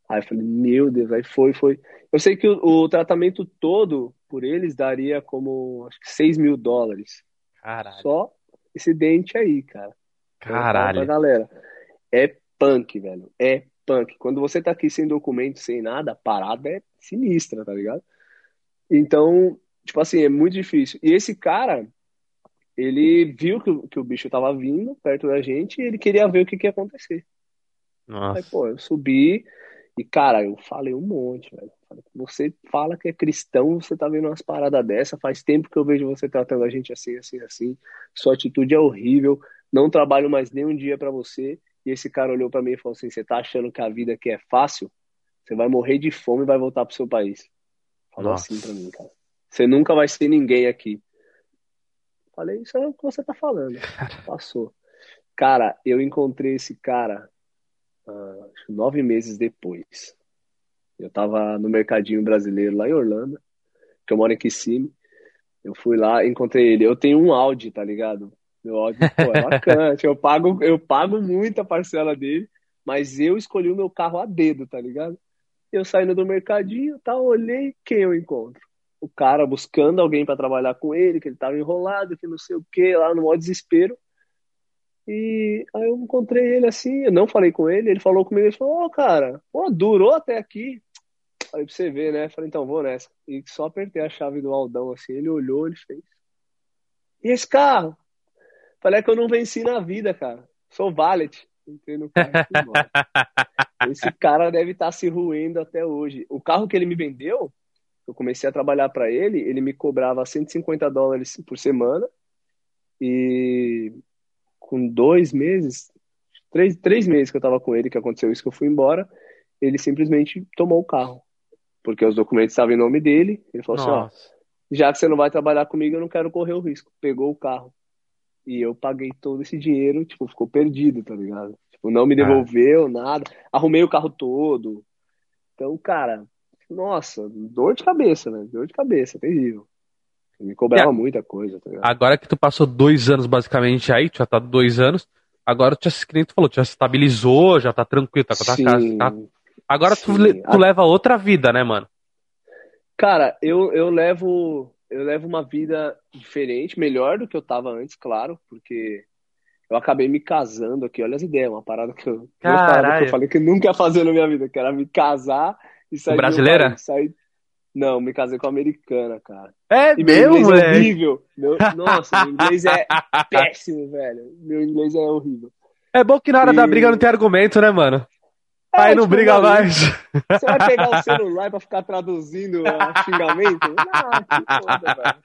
Aí eu falei, meu Deus, aí foi, foi. Eu sei que o, o tratamento todo por eles daria como, acho que 6 mil dólares. Caralho. Só esse dente aí, cara. Caralho. Pra galera, é punk, velho. É punk. Quando você tá aqui sem documento, sem nada, a parada é sinistra, tá ligado? Então, tipo assim, é muito difícil. E esse cara, ele viu que, o, que o bicho tava vindo perto da gente e ele queria ver o que, que ia acontecer. Nossa. Aí, pô, eu subi e, cara, eu falei um monte, velho. Você fala que é cristão, você tá vendo umas paradas dessa, faz tempo que eu vejo você tratando a gente assim, assim, assim. Sua atitude é horrível, não trabalho mais nem um dia para você. E esse cara olhou para mim e falou assim: Você tá achando que a vida aqui é fácil? Você vai morrer de fome e vai voltar pro seu país. Falou Nossa. assim pra mim, cara. Você nunca vai ser ninguém aqui. Falei, isso é o que você tá falando. Passou. Cara, eu encontrei esse cara uh, nove meses depois. Eu tava no mercadinho brasileiro lá em Orlando, que eu moro em Kissimmee. Eu fui lá, encontrei ele. Eu tenho um Audi, tá ligado? Meu Audi, pô, é bacana. eu pago, eu pago muito a parcela dele, mas eu escolhi o meu carro a dedo, tá ligado? Eu saindo do mercadinho, tá, olhei quem eu encontro o cara buscando alguém para trabalhar com ele, que ele tava enrolado, que não sei o que, lá no maior desespero. E aí eu encontrei ele assim, eu não falei com ele, ele falou comigo, ele falou, ô oh, cara, pô, durou até aqui. Falei pra você ver, né? Falei, então vou nessa. E só apertei a chave do Aldão assim, ele olhou, ele fez. E esse carro? Falei é que eu não venci na vida, cara. Sou valet. Entrei no carro e. Esse cara deve estar tá se ruindo até hoje. O carro que ele me vendeu, eu comecei a trabalhar para ele, ele me cobrava 150 dólares por semana e com dois meses, três, três meses que eu estava com ele, que aconteceu isso que eu fui embora, ele simplesmente tomou o carro, porque os documentos estavam em nome dele, ele falou Nossa. assim, ó, já que você não vai trabalhar comigo, eu não quero correr o risco. Pegou o carro. E eu paguei todo esse dinheiro, tipo, ficou perdido, tá ligado? Tipo, não me devolveu, nada. Arrumei o carro todo. Então, cara, nossa, dor de cabeça, né? Dor de cabeça, terrível. Me cobrava é, muita coisa, tá Agora que tu passou dois anos basicamente aí, tu já tá dois anos, agora tu já, que tu falou, tu já se estabilizou, já tá tranquilo, tá com a tua casa. Tá... Agora tu, tu leva outra vida, né, mano? Cara, eu, eu levo eu levo uma vida diferente, melhor do que eu tava antes, claro, porque eu acabei me casando aqui, olha as ideias, uma parada que eu, parada que eu falei que nunca ia fazer na minha vida, que era me casar e sair brasileira? Sair... Não, me casei com a americana, cara. É e meu, inglês moleque? é horrível. Meu... Nossa, meu inglês é péssimo, velho. Meu inglês é horrível. É bom que na hora e... da briga não tem argumento, né, mano? É, Aí não tipo, briga mais. Você vai pegar o celular pra ficar traduzindo xingamento? Ah, que foda, velho.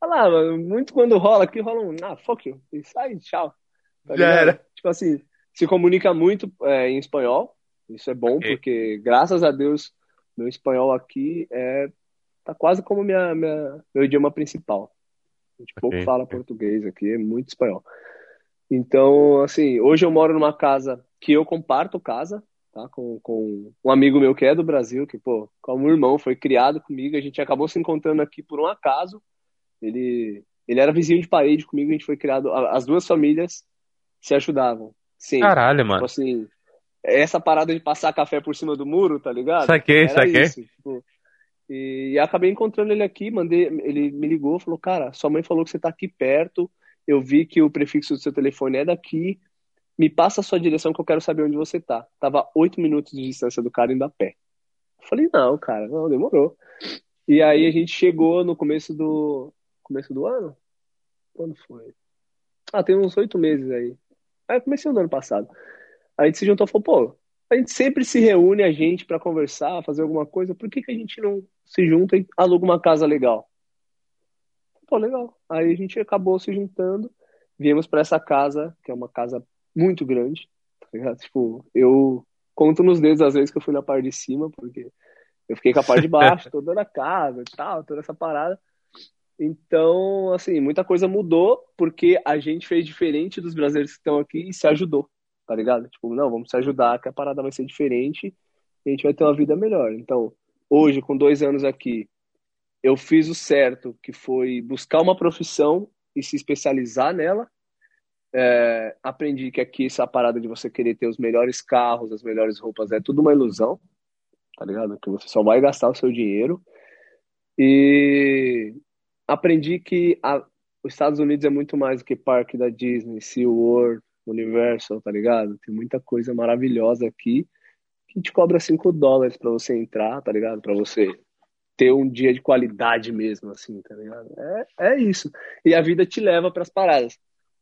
Olha lá, mano, muito quando rola aqui, rola um, ah, fuck you, e sai, tchau. Tá Já era. Tipo assim, se comunica muito é, em espanhol, isso é bom, okay. porque graças a Deus meu espanhol aqui é tá quase como minha, minha meu idioma principal. A gente okay. pouco fala português aqui, é muito espanhol. Então, assim, hoje eu moro numa casa que eu comparto casa, tá? Com, com um amigo meu que é do Brasil, que, pô, como irmão, foi criado comigo. A gente acabou se encontrando aqui por um acaso. Ele, ele era vizinho de parede comigo, a gente foi criado. As duas famílias se ajudavam. Sim. Caralho, tipo mano. assim, essa parada de passar café por cima do muro, tá ligado? Saquei, Era saquei. Isso, tipo, e, e acabei encontrando ele aqui, mandei, ele me ligou, falou, cara, sua mãe falou que você tá aqui perto, eu vi que o prefixo do seu telefone é daqui, me passa a sua direção que eu quero saber onde você tá. Tava oito minutos de distância do cara indo a pé. Eu falei, não, cara, não, demorou. E aí a gente chegou no começo do começo do ano, Quando foi? Ah, tem uns oito meses aí. Aí comecei no ano passado. A gente se juntou e falou, pô, a gente sempre se reúne a gente para conversar, fazer alguma coisa, por que, que a gente não se junta e aluga uma casa legal? Pô, legal. Aí a gente acabou se juntando, viemos para essa casa, que é uma casa muito grande, tá ligado? Tipo, eu conto nos dedos às vezes que eu fui na parte de cima, porque eu fiquei com a parte de baixo, toda na casa e tal, toda essa parada. Então, assim, muita coisa mudou porque a gente fez diferente dos brasileiros que estão aqui e se ajudou, tá ligado? Tipo, não, vamos se ajudar que a parada vai ser diferente e a gente vai ter uma vida melhor. Então, hoje, com dois anos aqui, eu fiz o certo, que foi buscar uma profissão e se especializar nela. É, aprendi que aqui essa parada de você querer ter os melhores carros, as melhores roupas, é tudo uma ilusão, tá ligado? Que você só vai gastar o seu dinheiro. E aprendi que a, os Estados Unidos é muito mais do que parque da Disney, SeaWorld, Universal, tá ligado? Tem muita coisa maravilhosa aqui que te cobra 5 dólares para você entrar, tá ligado? Para você ter um dia de qualidade mesmo, assim, tá ligado? É, é isso. E a vida te leva para as paradas.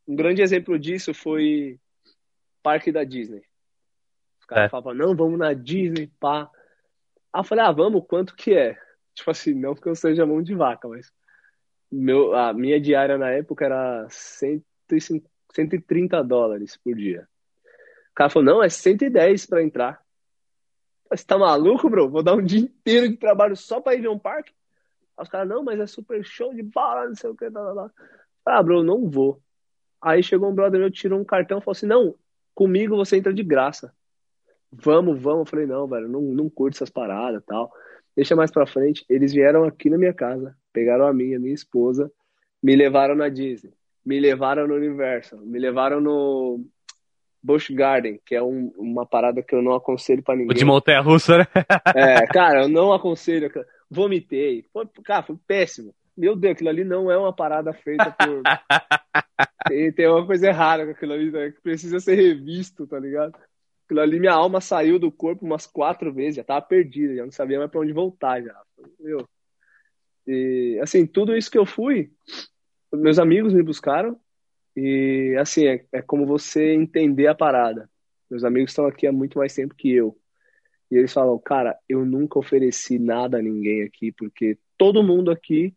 Um grande exemplo disso foi parque da Disney. Os caras é. falavam, não, vamos na Disney, pá. Aí eu falei, ah, vamos, quanto que é? Tipo assim, não porque eu seja mão de vaca, mas meu, a minha diária na época era 150, 130 dólares por dia. O cara falou, não, é 110 para entrar. Você tá maluco, bro? Vou dar um dia inteiro de trabalho só pra ir ver um parque? Aí os caras, não, mas é super show de bola, não sei o que, tá, tá, tá. Ah, bro, não vou. Aí chegou um brother meu, tirou um cartão e falou assim, não, comigo você entra de graça. Vamos, vamos. Eu falei, não, velho, não, não curto essas paradas tal. Deixa mais pra frente. Eles vieram aqui na minha casa, pegaram a minha, minha esposa, me levaram na Disney, me levaram no Universal, me levaram no Busch Garden, que é um, uma parada que eu não aconselho para ninguém. O de montanha russa, né? é, cara, eu não aconselho. Vomitei. Foi, cara, foi péssimo. Meu Deus, aquilo ali não é uma parada feita por. tem, tem uma coisa errada com aquilo ali, né? que precisa ser revisto, tá ligado? Aquilo ali, minha alma saiu do corpo umas quatro vezes, já tava perdida, já não sabia mais pra onde voltar já. Meu. E, assim, tudo isso que eu fui, meus amigos me buscaram, e assim, é, é como você entender a parada. Meus amigos estão aqui há muito mais tempo que eu. E eles falam, cara, eu nunca ofereci nada a ninguém aqui, porque todo mundo aqui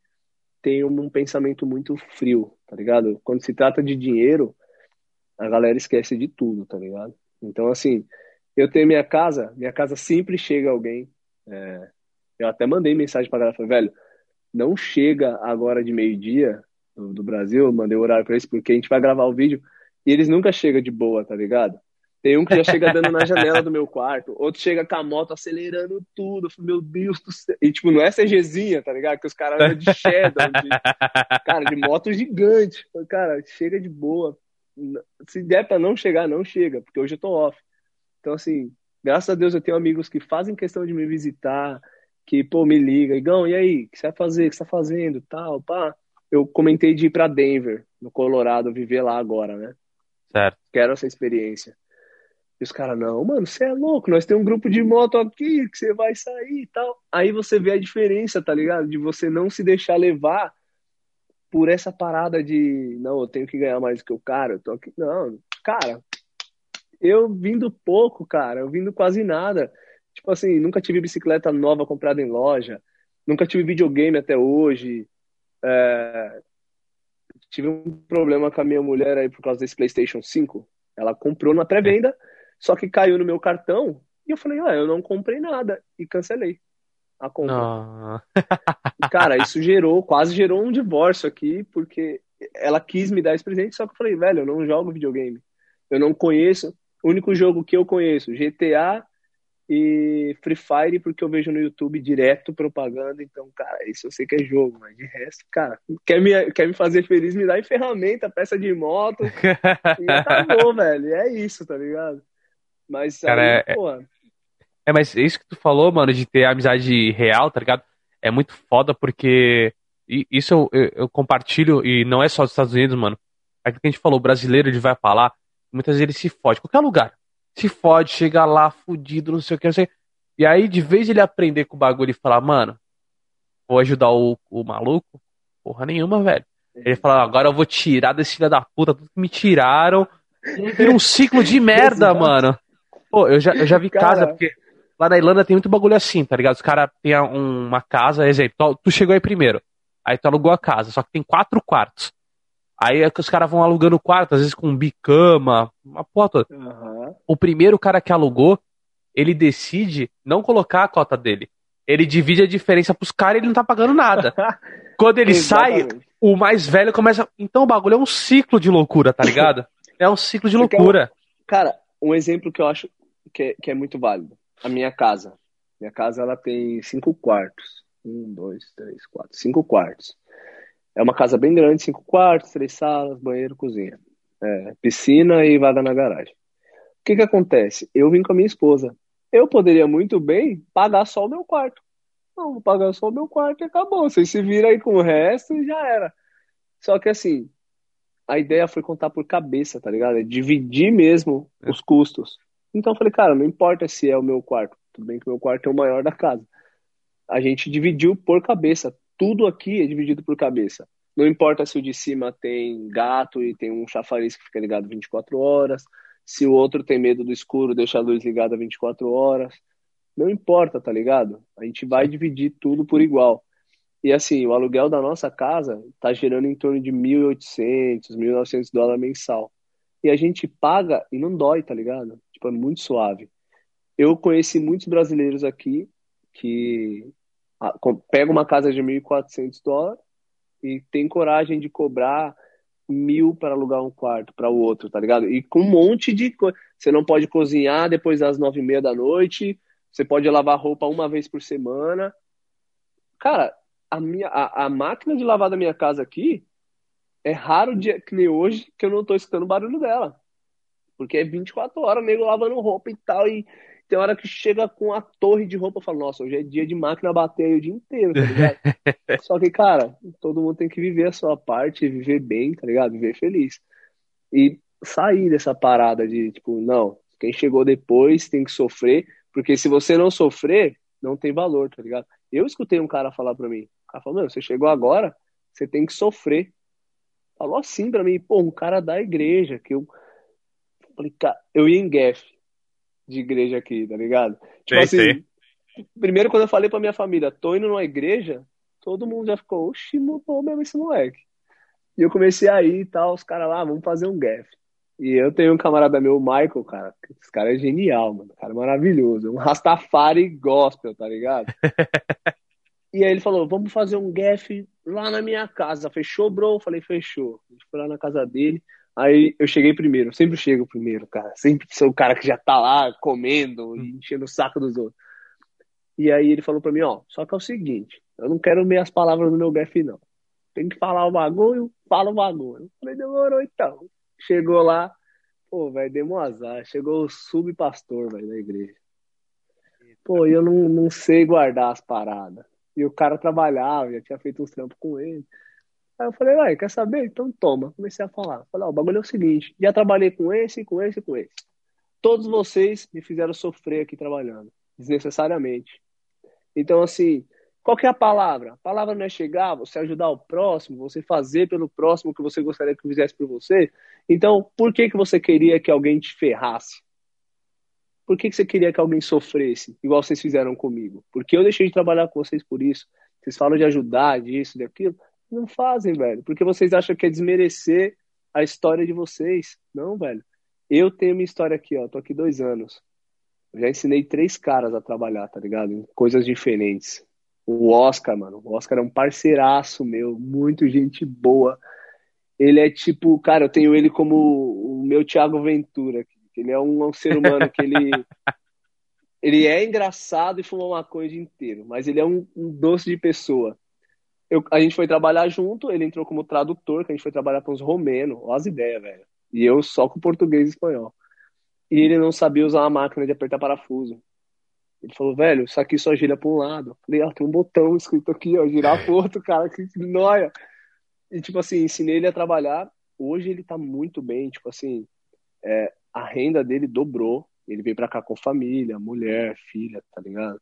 tem um pensamento muito frio, tá ligado? Quando se trata de dinheiro, a galera esquece de tudo, tá ligado? Então, assim, eu tenho minha casa, minha casa sempre chega alguém. É, eu até mandei mensagem pra galera, falei, velho, não chega agora de meio-dia do, do, Brasil, mandei o horário pra eles, porque a gente vai gravar o vídeo, e eles nunca chegam de boa, tá ligado? Tem um que já chega dando na janela do meu quarto, outro chega com a moto acelerando tudo. Meu Deus do céu. E, tipo, não é CGzinha, tá ligado? Que os caras andam de Shadow, de, cara, de moto gigante. Cara, chega de boa. Se der pra não chegar, não chega, porque hoje eu tô off. Então, assim, graças a Deus eu tenho amigos que fazem questão de me visitar, que, pô, me liga, Igão, e aí, o que você vai fazer? O que você tá fazendo? Tal, pá. Eu comentei de ir pra Denver, no Colorado, viver lá agora, né? Certo. Quero essa experiência. E os caras, não, mano, você é louco, nós temos um grupo de moto aqui que você vai sair e tal. Aí você vê a diferença, tá ligado? De você não se deixar levar por essa parada de, não, eu tenho que ganhar mais do que o cara, eu tô aqui. Não, cara, eu vindo pouco, cara, eu vindo quase nada. Tipo assim, nunca tive bicicleta nova comprada em loja, nunca tive videogame até hoje. É... Tive um problema com a minha mulher aí por causa desse PlayStation 5. Ela comprou na pré-venda. Só que caiu no meu cartão e eu falei, ah, eu não comprei nada e cancelei a compra. Cara, isso gerou, quase gerou um divórcio aqui, porque ela quis me dar esse presente, só que eu falei, velho, eu não jogo videogame. Eu não conheço. O único jogo que eu conheço, GTA e Free Fire, porque eu vejo no YouTube direto propaganda. Então, cara, isso eu sei que é jogo, mas de resto, cara, quer me, quer me fazer feliz, me dá em ferramenta, peça de moto. e acabou, velho. É isso, tá ligado? Mas, Cara, aí, é, pô... é, mas isso que tu falou, mano, de ter amizade real, tá ligado? É muito foda porque isso eu, eu, eu compartilho e não é só dos Estados Unidos, mano. Aquilo que a gente falou, o brasileiro ele vai falar, muitas vezes ele se fode, qualquer lugar. Se fode, chega lá fudido, não sei o que, não sei. E aí, de vez ele aprender com o bagulho e falar, mano, vou ajudar o, o maluco, porra nenhuma, velho. Ele fala, agora eu vou tirar desse filho da puta tudo que me tiraram. Vira um ciclo de merda, mano. Pô, eu já, eu já vi Cara... casa, porque lá na Irlanda tem muito bagulho assim, tá ligado? Os caras têm uma casa, exemplo, tu chegou aí primeiro. Aí tu alugou a casa, só que tem quatro quartos. Aí é que os caras vão alugando quarto, às vezes com bicama, uma porra toda. Uhum. O primeiro cara que alugou, ele decide não colocar a cota dele. Ele divide a diferença pros caras e ele não tá pagando nada. Quando ele sai, o mais velho começa. Então o bagulho é um ciclo de loucura, tá ligado? É um ciclo de loucura. Cara, um exemplo que eu acho que é, que é muito válido. A minha casa. Minha casa ela tem cinco quartos. Um, dois, três, quatro. Cinco quartos. É uma casa bem grande, cinco quartos, três salas, banheiro, cozinha. É, piscina e vaga na garagem. O que que acontece? Eu vim com a minha esposa. Eu poderia muito bem pagar só o meu quarto. Não, vou pagar só o meu quarto e acabou. Vocês se viram aí com o resto e já era. Só que assim, a ideia foi contar por cabeça, tá ligado? É dividir mesmo é. os custos. Então eu falei, cara, não importa se é o meu quarto. Tudo bem que o meu quarto é o maior da casa. A gente dividiu por cabeça. Tudo aqui é dividido por cabeça. Não importa se o de cima tem gato e tem um chafariz que fica ligado 24 horas, se o outro tem medo do escuro, deixa a luz ligada 24 horas. Não importa, tá ligado? A gente vai dividir tudo por igual. E assim, o aluguel da nossa casa tá gerando em torno de 1.800, 1.900 dólares mensal. E a gente paga e não dói, tá ligado? Muito suave. Eu conheci muitos brasileiros aqui que pegam uma casa de 1.400 dólares e tem coragem de cobrar mil para alugar um quarto para o outro, tá ligado? E com um monte de coisa. Você não pode cozinhar depois das nove e meia da noite, você pode lavar roupa uma vez por semana. Cara, a, minha, a, a máquina de lavar da minha casa aqui é raro dia que nem hoje que eu não tô escutando o barulho dela. Porque é 24 horas, nego lavando roupa e tal, e tem hora que chega com a torre de roupa, eu falo, nossa, hoje é dia de máquina bater aí o dia inteiro, tá ligado? Só que, cara, todo mundo tem que viver a sua parte, viver bem, tá ligado? Viver feliz. E sair dessa parada de, tipo, não, quem chegou depois tem que sofrer, porque se você não sofrer, não tem valor, tá ligado? Eu escutei um cara falar pra mim, o cara falou, meu, você chegou agora, você tem que sofrer. Falou assim pra mim, pô, um cara da igreja, que eu falei, cara, eu ia em Gef, de igreja aqui, tá ligado? Tipo assim, primeiro quando eu falei pra minha família, tô indo numa igreja, todo mundo já ficou, oxi, mudou mesmo esse moleque. E eu comecei a ir e tal, os caras lá, vamos fazer um gaf. E eu tenho um camarada meu, o Michael, cara, esse cara é genial, mano, cara é maravilhoso, um Rastafari gospel, tá ligado? e aí ele falou, vamos fazer um gaf lá na minha casa, fechou, bro? Eu falei, fechou. A gente foi lá na casa dele, Aí eu cheguei primeiro, sempre chego primeiro, cara. Sempre sou o cara que já tá lá comendo e enchendo o saco dos outros. E aí ele falou pra mim, ó, só que é o seguinte, eu não quero ver as palavras do meu BF, não. Tem que falar o bagulho, fala o bagulho. Eu falei, demorou então. Chegou lá, pô, velho, deu um azar. Chegou o subpastor, velho, da igreja. Pô, eu não, não sei guardar as paradas. E o cara trabalhava, já tinha feito uns trampos com ele. Aí eu falei, ué, quer saber? Então toma. Comecei a falar. Falei, ó, o bagulho é o seguinte, já trabalhei com esse, com esse, com esse. Todos vocês me fizeram sofrer aqui trabalhando, desnecessariamente. Então, assim, qual é a palavra? A palavra não é chegar, você ajudar o próximo, você fazer pelo próximo o que você gostaria que fizesse por você. Então, por que, que você queria que alguém te ferrasse? Por que, que você queria que alguém sofresse, igual vocês fizeram comigo? Porque eu deixei de trabalhar com vocês por isso. Vocês falam de ajudar, disso, daquilo. Não fazem, velho. Porque vocês acham que é desmerecer a história de vocês. Não, velho. Eu tenho minha história aqui, ó. Tô aqui dois anos. Eu já ensinei três caras a trabalhar, tá ligado? Em coisas diferentes. O Oscar, mano. O Oscar é um parceiraço meu. Muito gente boa. Ele é tipo, cara, eu tenho ele como o meu Thiago Ventura. Ele é um, um ser humano que ele. ele é engraçado e fuma maconha o dia inteiro, mas ele é um, um doce de pessoa eu, a gente foi trabalhar junto, ele entrou como tradutor, que a gente foi trabalhar com os romenos, olha as ideias, velho. E eu só com português e espanhol. E ele não sabia usar uma máquina de apertar parafuso. Ele falou, velho, isso aqui só gira para um lado. Eu falei, ah, tem um botão escrito aqui, ó, girar pro outro, cara, que noia. E, tipo assim, ensinei ele a trabalhar. Hoje ele tá muito bem, tipo assim, é, a renda dele dobrou. Ele veio pra cá com família, mulher, filha, tá ligado?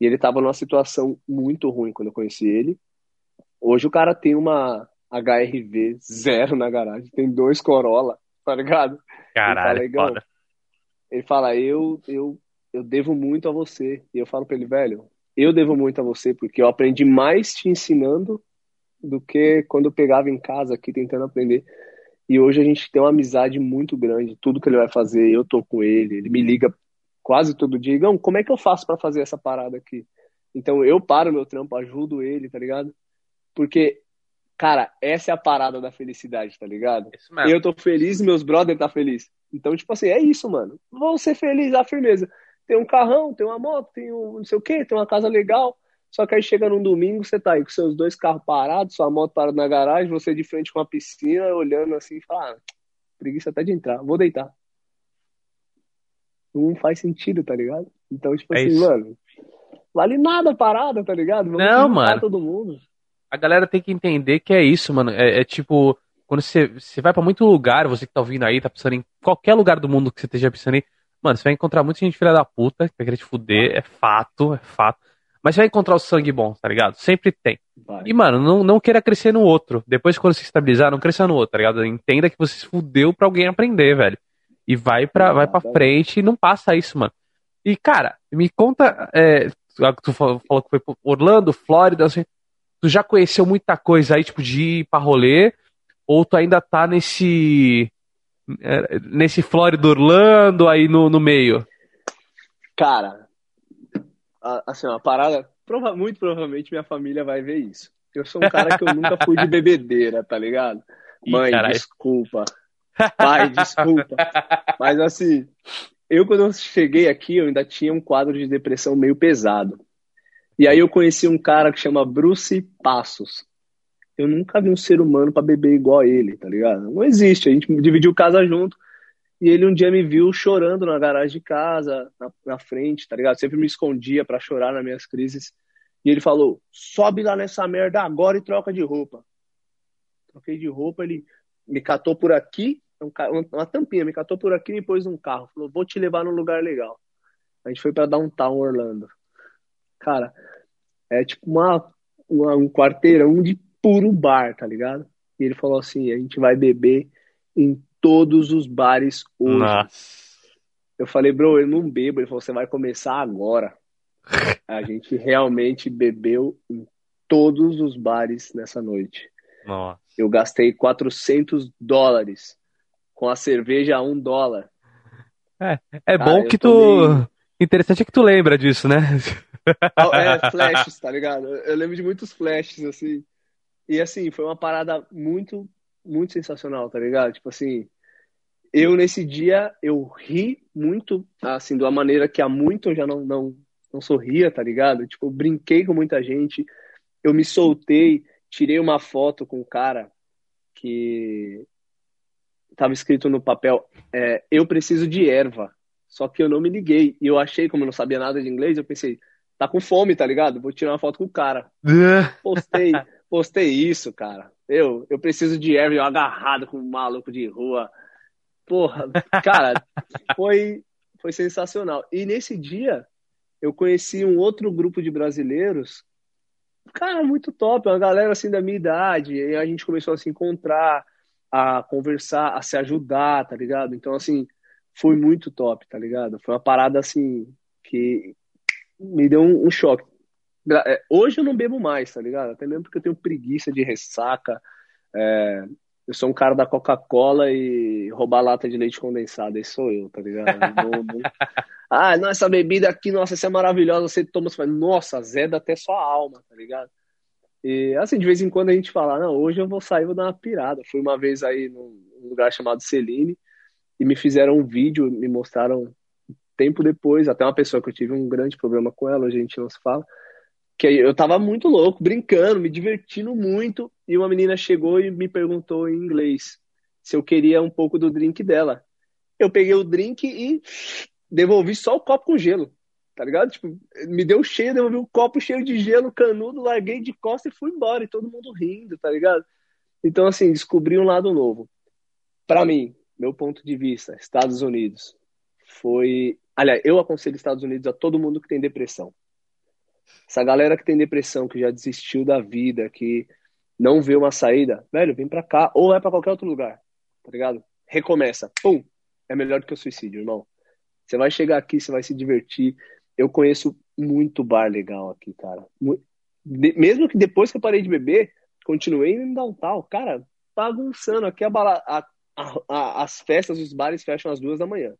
E ele tava numa situação muito ruim quando eu conheci ele. Hoje o cara tem uma, HRV zero na garagem. Tem dois Corolla, tá ligado? Caralho, ele fala, ele fala, eu, eu, eu devo muito a você. E eu falo pra ele, velho, eu devo muito a você, porque eu aprendi mais te ensinando do que quando eu pegava em casa aqui tentando aprender. E hoje a gente tem uma amizade muito grande. Tudo que ele vai fazer, eu tô com ele. Ele me liga quase todo dia. Igão, como é que eu faço para fazer essa parada aqui? Então eu paro meu trampo, ajudo ele, tá ligado? Porque, cara, essa é a parada da felicidade, tá ligado? Eu tô feliz, meus brother tá feliz. Então, tipo assim, é isso, mano. Vão ser felizes, a firmeza. Tem um carrão, tem uma moto, tem um não sei o quê, tem uma casa legal. Só que aí chega num domingo, você tá aí com seus dois carros parados, sua moto parada na garagem, você de frente com a piscina, olhando assim e fala, ah, preguiça até de entrar, vou deitar. Não faz sentido, tá ligado? Então, tipo é assim, isso. mano, vale nada a parada, tá ligado? Vamos não, mano. todo mundo. A galera tem que entender que é isso, mano. É, é tipo, quando você, você vai para muito lugar, você que tá ouvindo aí, tá pensando em qualquer lugar do mundo que você esteja pensando em, mano, você vai encontrar muita gente filha da puta que vai querer te fuder, é fato, é fato. Mas você vai encontrar o sangue bom, tá ligado? Sempre tem. Vai. E, mano, não, não queira crescer no outro. Depois, quando se estabilizar, não cresça no outro, tá ligado? Entenda que você se fudeu pra alguém aprender, velho. E vai pra, vai pra frente e não passa isso, mano. E, cara, me conta. É, tu falou, que foi pro Orlando, Flórida, assim. Tu já conheceu muita coisa aí, tipo, de ir pra rolê? Ou tu ainda tá nesse. É, nesse Flórida Orlando aí no, no meio? Cara, assim, uma parada, prova, muito provavelmente minha família vai ver isso. Eu sou um cara que eu nunca fui de bebedeira, tá ligado? Mãe, Ih, desculpa. Pai, desculpa. Mas assim, eu quando eu cheguei aqui, eu ainda tinha um quadro de depressão meio pesado. E aí eu conheci um cara que chama Bruce Passos. Eu nunca vi um ser humano para beber igual a ele, tá ligado? Não existe. A gente dividiu casa junto. E ele um dia me viu chorando na garagem de casa, na, na frente, tá ligado? Sempre me escondia para chorar nas minhas crises. E ele falou: sobe lá nessa merda agora e troca de roupa. Troquei de roupa, ele me catou por aqui, uma tampinha, me catou por aqui e me pôs num carro. Falou: vou te levar num lugar legal. A gente foi para Downtown Orlando. Cara, é tipo uma, uma, um quarteirão de puro bar, tá ligado? E ele falou assim: a gente vai beber em todos os bares hoje. Nossa. Eu falei, bro, eu não bebo. Ele falou, você vai começar agora. A gente realmente bebeu em todos os bares nessa noite. Nossa. Eu gastei 400 dólares com a cerveja a um dólar. É, é bom que tu. Tomei... Interessante é que tu lembra disso, né? É, flashes, tá ligado? Eu lembro de muitos flashes, assim. E assim, foi uma parada muito muito sensacional, tá ligado? Tipo assim, eu nesse dia eu ri muito, assim, de uma maneira que há muito eu já não, não, não sorria, tá ligado? Tipo, eu brinquei com muita gente, eu me soltei, tirei uma foto com um cara que tava escrito no papel, é, eu preciso de erva. Só que eu não me liguei. E eu achei, como eu não sabia nada de inglês, eu pensei, tá com fome, tá ligado? Vou tirar uma foto com o cara. Postei, postei isso, cara. Eu, eu preciso de Evan agarrado com um maluco de rua. Porra, cara, foi, foi sensacional. E nesse dia, eu conheci um outro grupo de brasileiros, cara, muito top, uma galera assim da minha idade. E a gente começou a se encontrar, a conversar, a se ajudar, tá ligado? Então, assim, foi muito top, tá ligado? Foi uma parada assim que me deu um, um choque. É, hoje eu não bebo mais, tá ligado? Até mesmo porque eu tenho preguiça de ressaca. É, eu sou um cara da Coca-Cola e roubar lata de leite condensado. Esse sou eu, tá ligado? Não, não... Ah, não, essa bebida aqui, nossa, essa é maravilhosa. Você toma, você fala, nossa, zeda até sua alma, tá ligado? E assim, de vez em quando a gente fala, não, hoje eu vou sair, vou dar uma pirada. Fui uma vez aí num lugar chamado Celine e me fizeram um vídeo, me mostraram tempo depois, até uma pessoa que eu tive um grande problema com ela, a gente não se fala que eu tava muito louco, brincando, me divertindo muito, e uma menina chegou e me perguntou em inglês se eu queria um pouco do drink dela. Eu peguei o drink e devolvi só o copo com gelo, tá ligado? Tipo, me deu cheio, devolvi um copo cheio de gelo, canudo, larguei de costa e fui embora, e todo mundo rindo, tá ligado? Então, assim, descobri um lado novo. Para mim, meu ponto de vista, Estados Unidos foi. Aliás, eu aconselho Estados Unidos a todo mundo que tem depressão essa galera que tem depressão, que já desistiu da vida, que não vê uma saída, velho, vem pra cá ou vai pra qualquer outro lugar, tá ligado? Recomeça, pum, é melhor do que o suicídio, irmão. Você vai chegar aqui, você vai se divertir. Eu conheço muito bar legal aqui, cara. Mesmo que depois que eu parei de beber, continuei em downtown. Cara, bagunçando. Aqui a, bala... a, a, as festas, os bares fecham às duas da manhã.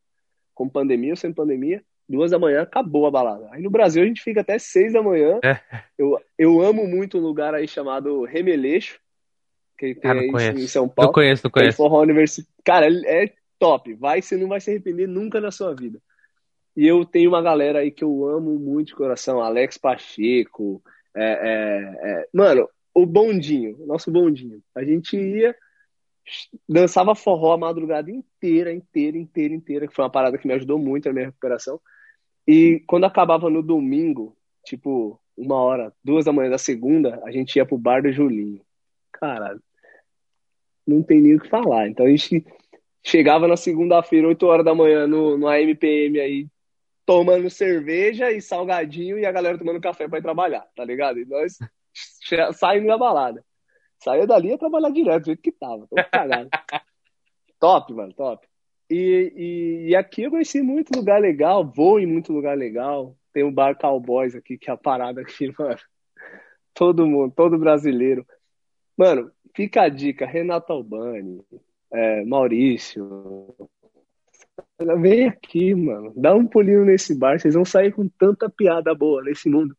Com pandemia ou sem pandemia, duas da manhã acabou a balada. Aí no Brasil a gente fica até seis da manhã. É. Eu, eu amo muito um lugar aí chamado Remeleixo, que tem ah, aí em São Paulo. Eu conheço, eu conheço. Forró Universi... Cara, é top. Vai, você não vai se arrepender nunca na sua vida. E eu tenho uma galera aí que eu amo muito de coração, Alex Pacheco, é, é, é... mano, o bondinho, nosso bondinho. A gente ia, dançava forró a madrugada inteira, inteira, inteira, inteira, que foi uma parada que me ajudou muito na minha recuperação. E quando acabava no domingo, tipo, uma hora, duas da manhã da segunda, a gente ia pro bar do Julinho. Cara, não tem nem o que falar. Então a gente chegava na segunda-feira, 8 horas da manhã, no, no AMPM aí, tomando cerveja e salgadinho e a galera tomando café para ir trabalhar, tá ligado? E nós saímos da balada. Saía dali e trabalhar direto, do jeito que tava. cagado. top, mano, top. E, e, e, aqui eu conheci muito lugar legal, vou em muito lugar legal. Tem o Bar Cowboys aqui, que é a parada aqui, mano. Todo mundo, todo brasileiro. Mano, fica a dica, Renato Albani, é, Maurício. Vem aqui, mano. Dá um pulinho nesse bar. Vocês vão sair com tanta piada boa nesse mundo.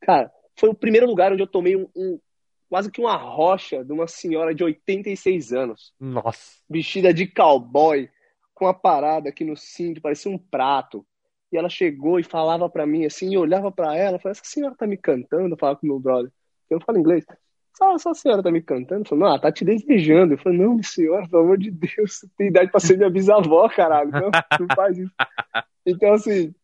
Cara, foi o primeiro lugar onde eu tomei um, um quase que uma rocha de uma senhora de 86 anos. Nossa. Vestida de cowboy, com a parada aqui no cinto, parecia um prato. E ela chegou e falava para mim assim, e olhava para ela, falava, essa senhora tá me cantando, eu falava com meu brother. Eu falo inglês. Só, essa senhora tá me cantando? Falou, não, tá te desejando. Eu falei, não, senhora, pelo amor de Deus, você tem idade pra ser minha bisavó, caralho. Não, não faz isso. Então, assim,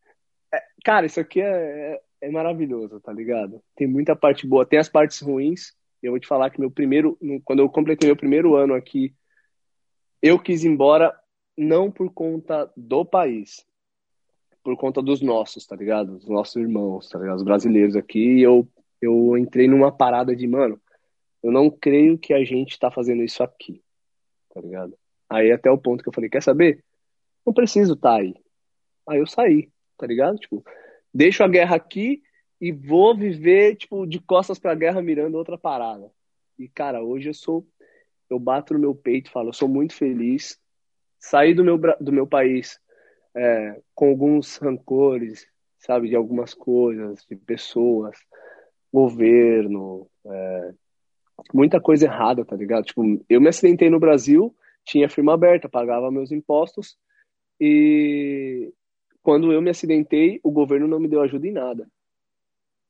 é, cara, isso aqui é, é, é, maravilhoso, tá ligado? Tem muita parte boa, tem as partes ruins. Eu vou te falar que meu primeiro, quando eu completei meu primeiro ano aqui, eu quis ir embora não por conta do país, por conta dos nossos, tá ligado? Dos nossos irmãos, tá ligado? Os brasileiros aqui. eu, eu entrei numa parada de, mano, eu não creio que a gente tá fazendo isso aqui, tá ligado? Aí até o ponto que eu falei, quer saber? Não preciso tá aí. Aí eu saí, tá ligado? Tipo, deixo a guerra aqui e vou viver, tipo, de costas pra guerra mirando outra parada. E, cara, hoje eu sou, eu bato no meu peito falo, eu sou muito feliz. Saí do meu, do meu país é, com alguns rancores, sabe, de algumas coisas, de pessoas, governo, é, muita coisa errada, tá ligado? Tipo, eu me acidentei no Brasil, tinha firma aberta, pagava meus impostos e quando eu me acidentei, o governo não me deu ajuda em nada.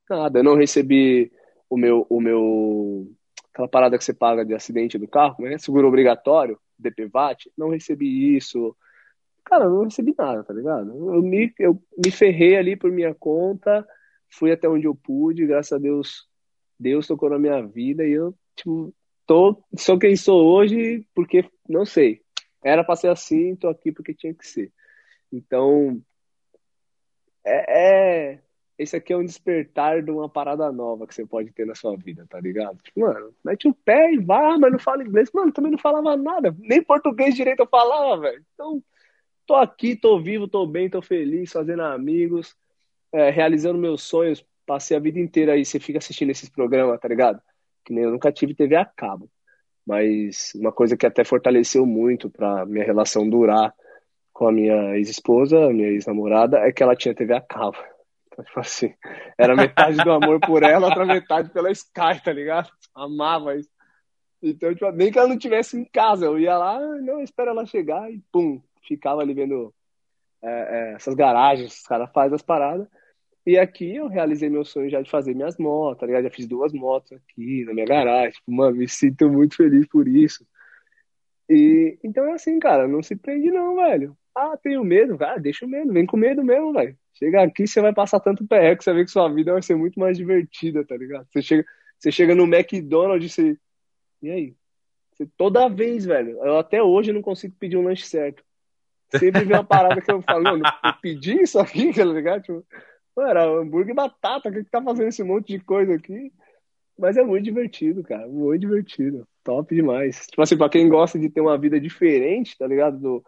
Nada, eu não recebi o meu o meu aquela parada que você paga de acidente do carro, né? Seguro obrigatório, DPVAT, não recebi isso. Cara, eu não recebi nada, tá ligado? Eu me, eu me ferrei ali por minha conta, fui até onde eu pude, graças a Deus Deus tocou na minha vida e eu, tipo, tô, sou quem sou hoje porque, não sei, era pra ser assim, tô aqui porque tinha que ser. Então, é, é, esse aqui é um despertar de uma parada nova que você pode ter na sua vida, tá ligado? Tipo, mano, mete o pé e vai, mas não fala inglês. Mano, também não falava nada, nem português direito eu falava, velho. Então, tô aqui, tô vivo, tô bem, tô feliz, fazendo amigos, é, realizando meus sonhos passei a vida inteira aí, você fica assistindo esses programas, tá ligado? Que nem eu nunca tive TV a cabo. Mas uma coisa que até fortaleceu muito pra minha relação durar com a minha ex-esposa, minha ex-namorada, é que ela tinha TV a cabo. Tipo assim, era metade do amor por ela, outra metade pela Sky, tá ligado? Amava isso. Então, tipo, nem que ela não estivesse em casa, eu ia lá, não, espera ela chegar e pum, ficava ali vendo é, é, essas garagens, os caras fazem as paradas. E aqui eu realizei meu sonho já de fazer minhas motos, tá ligado? Já fiz duas motos aqui na minha garagem. Tipo, mano, me sinto muito feliz por isso. E então é assim, cara, não se prende não, velho. Ah, tenho medo, cara, deixa o medo, vem com medo mesmo, velho. Chega aqui, você vai passar tanto perreco, você vai ver que sua vida vai ser muito mais divertida, tá ligado? Você chega, você chega no McDonald's e você. E aí? Você, toda vez, velho, eu até hoje não consigo pedir um lanche certo. Sempre vem uma parada que eu falo, mano, pedi isso aqui, tá ligado? Tipo, era hambúrguer e batata, o que, que tá fazendo esse monte de coisa aqui? Mas é muito divertido, cara. Muito divertido. Top demais. Tipo assim, pra quem gosta de ter uma vida diferente, tá ligado? Do...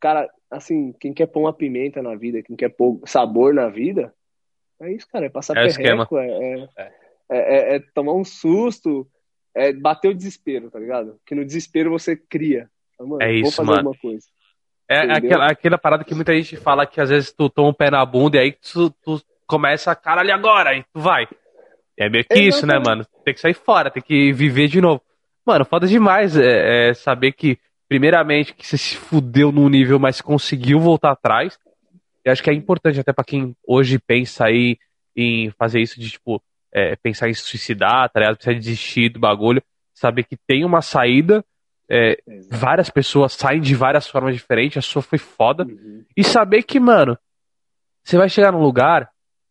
Cara, assim, quem quer pôr uma pimenta na vida, quem quer pôr sabor na vida, é isso, cara. É passar é perreco, é, é, é, é, é tomar um susto, é bater o desespero, tá ligado? Que no desespero você cria. Mano, é isso, vou fazer mano. alguma coisa. É aquela, aquela parada que muita gente fala que às vezes tu toma um pé na bunda e aí tu, tu começa, caralho, agora, e tu vai. É meio que isso, né, mano? Tem que sair fora, tem que viver de novo. Mano, foda demais é, é saber que, primeiramente, que você se fudeu num nível, mas conseguiu voltar atrás. Eu acho que é importante até para quem hoje pensa aí em fazer isso de, tipo, é, pensar em suicidar, tá ligado? Precisa desistir do bagulho. Saber que tem uma saída. É, várias pessoas saem de várias formas diferentes. A sua foi foda. Uhum. E saber que, mano, você vai chegar num lugar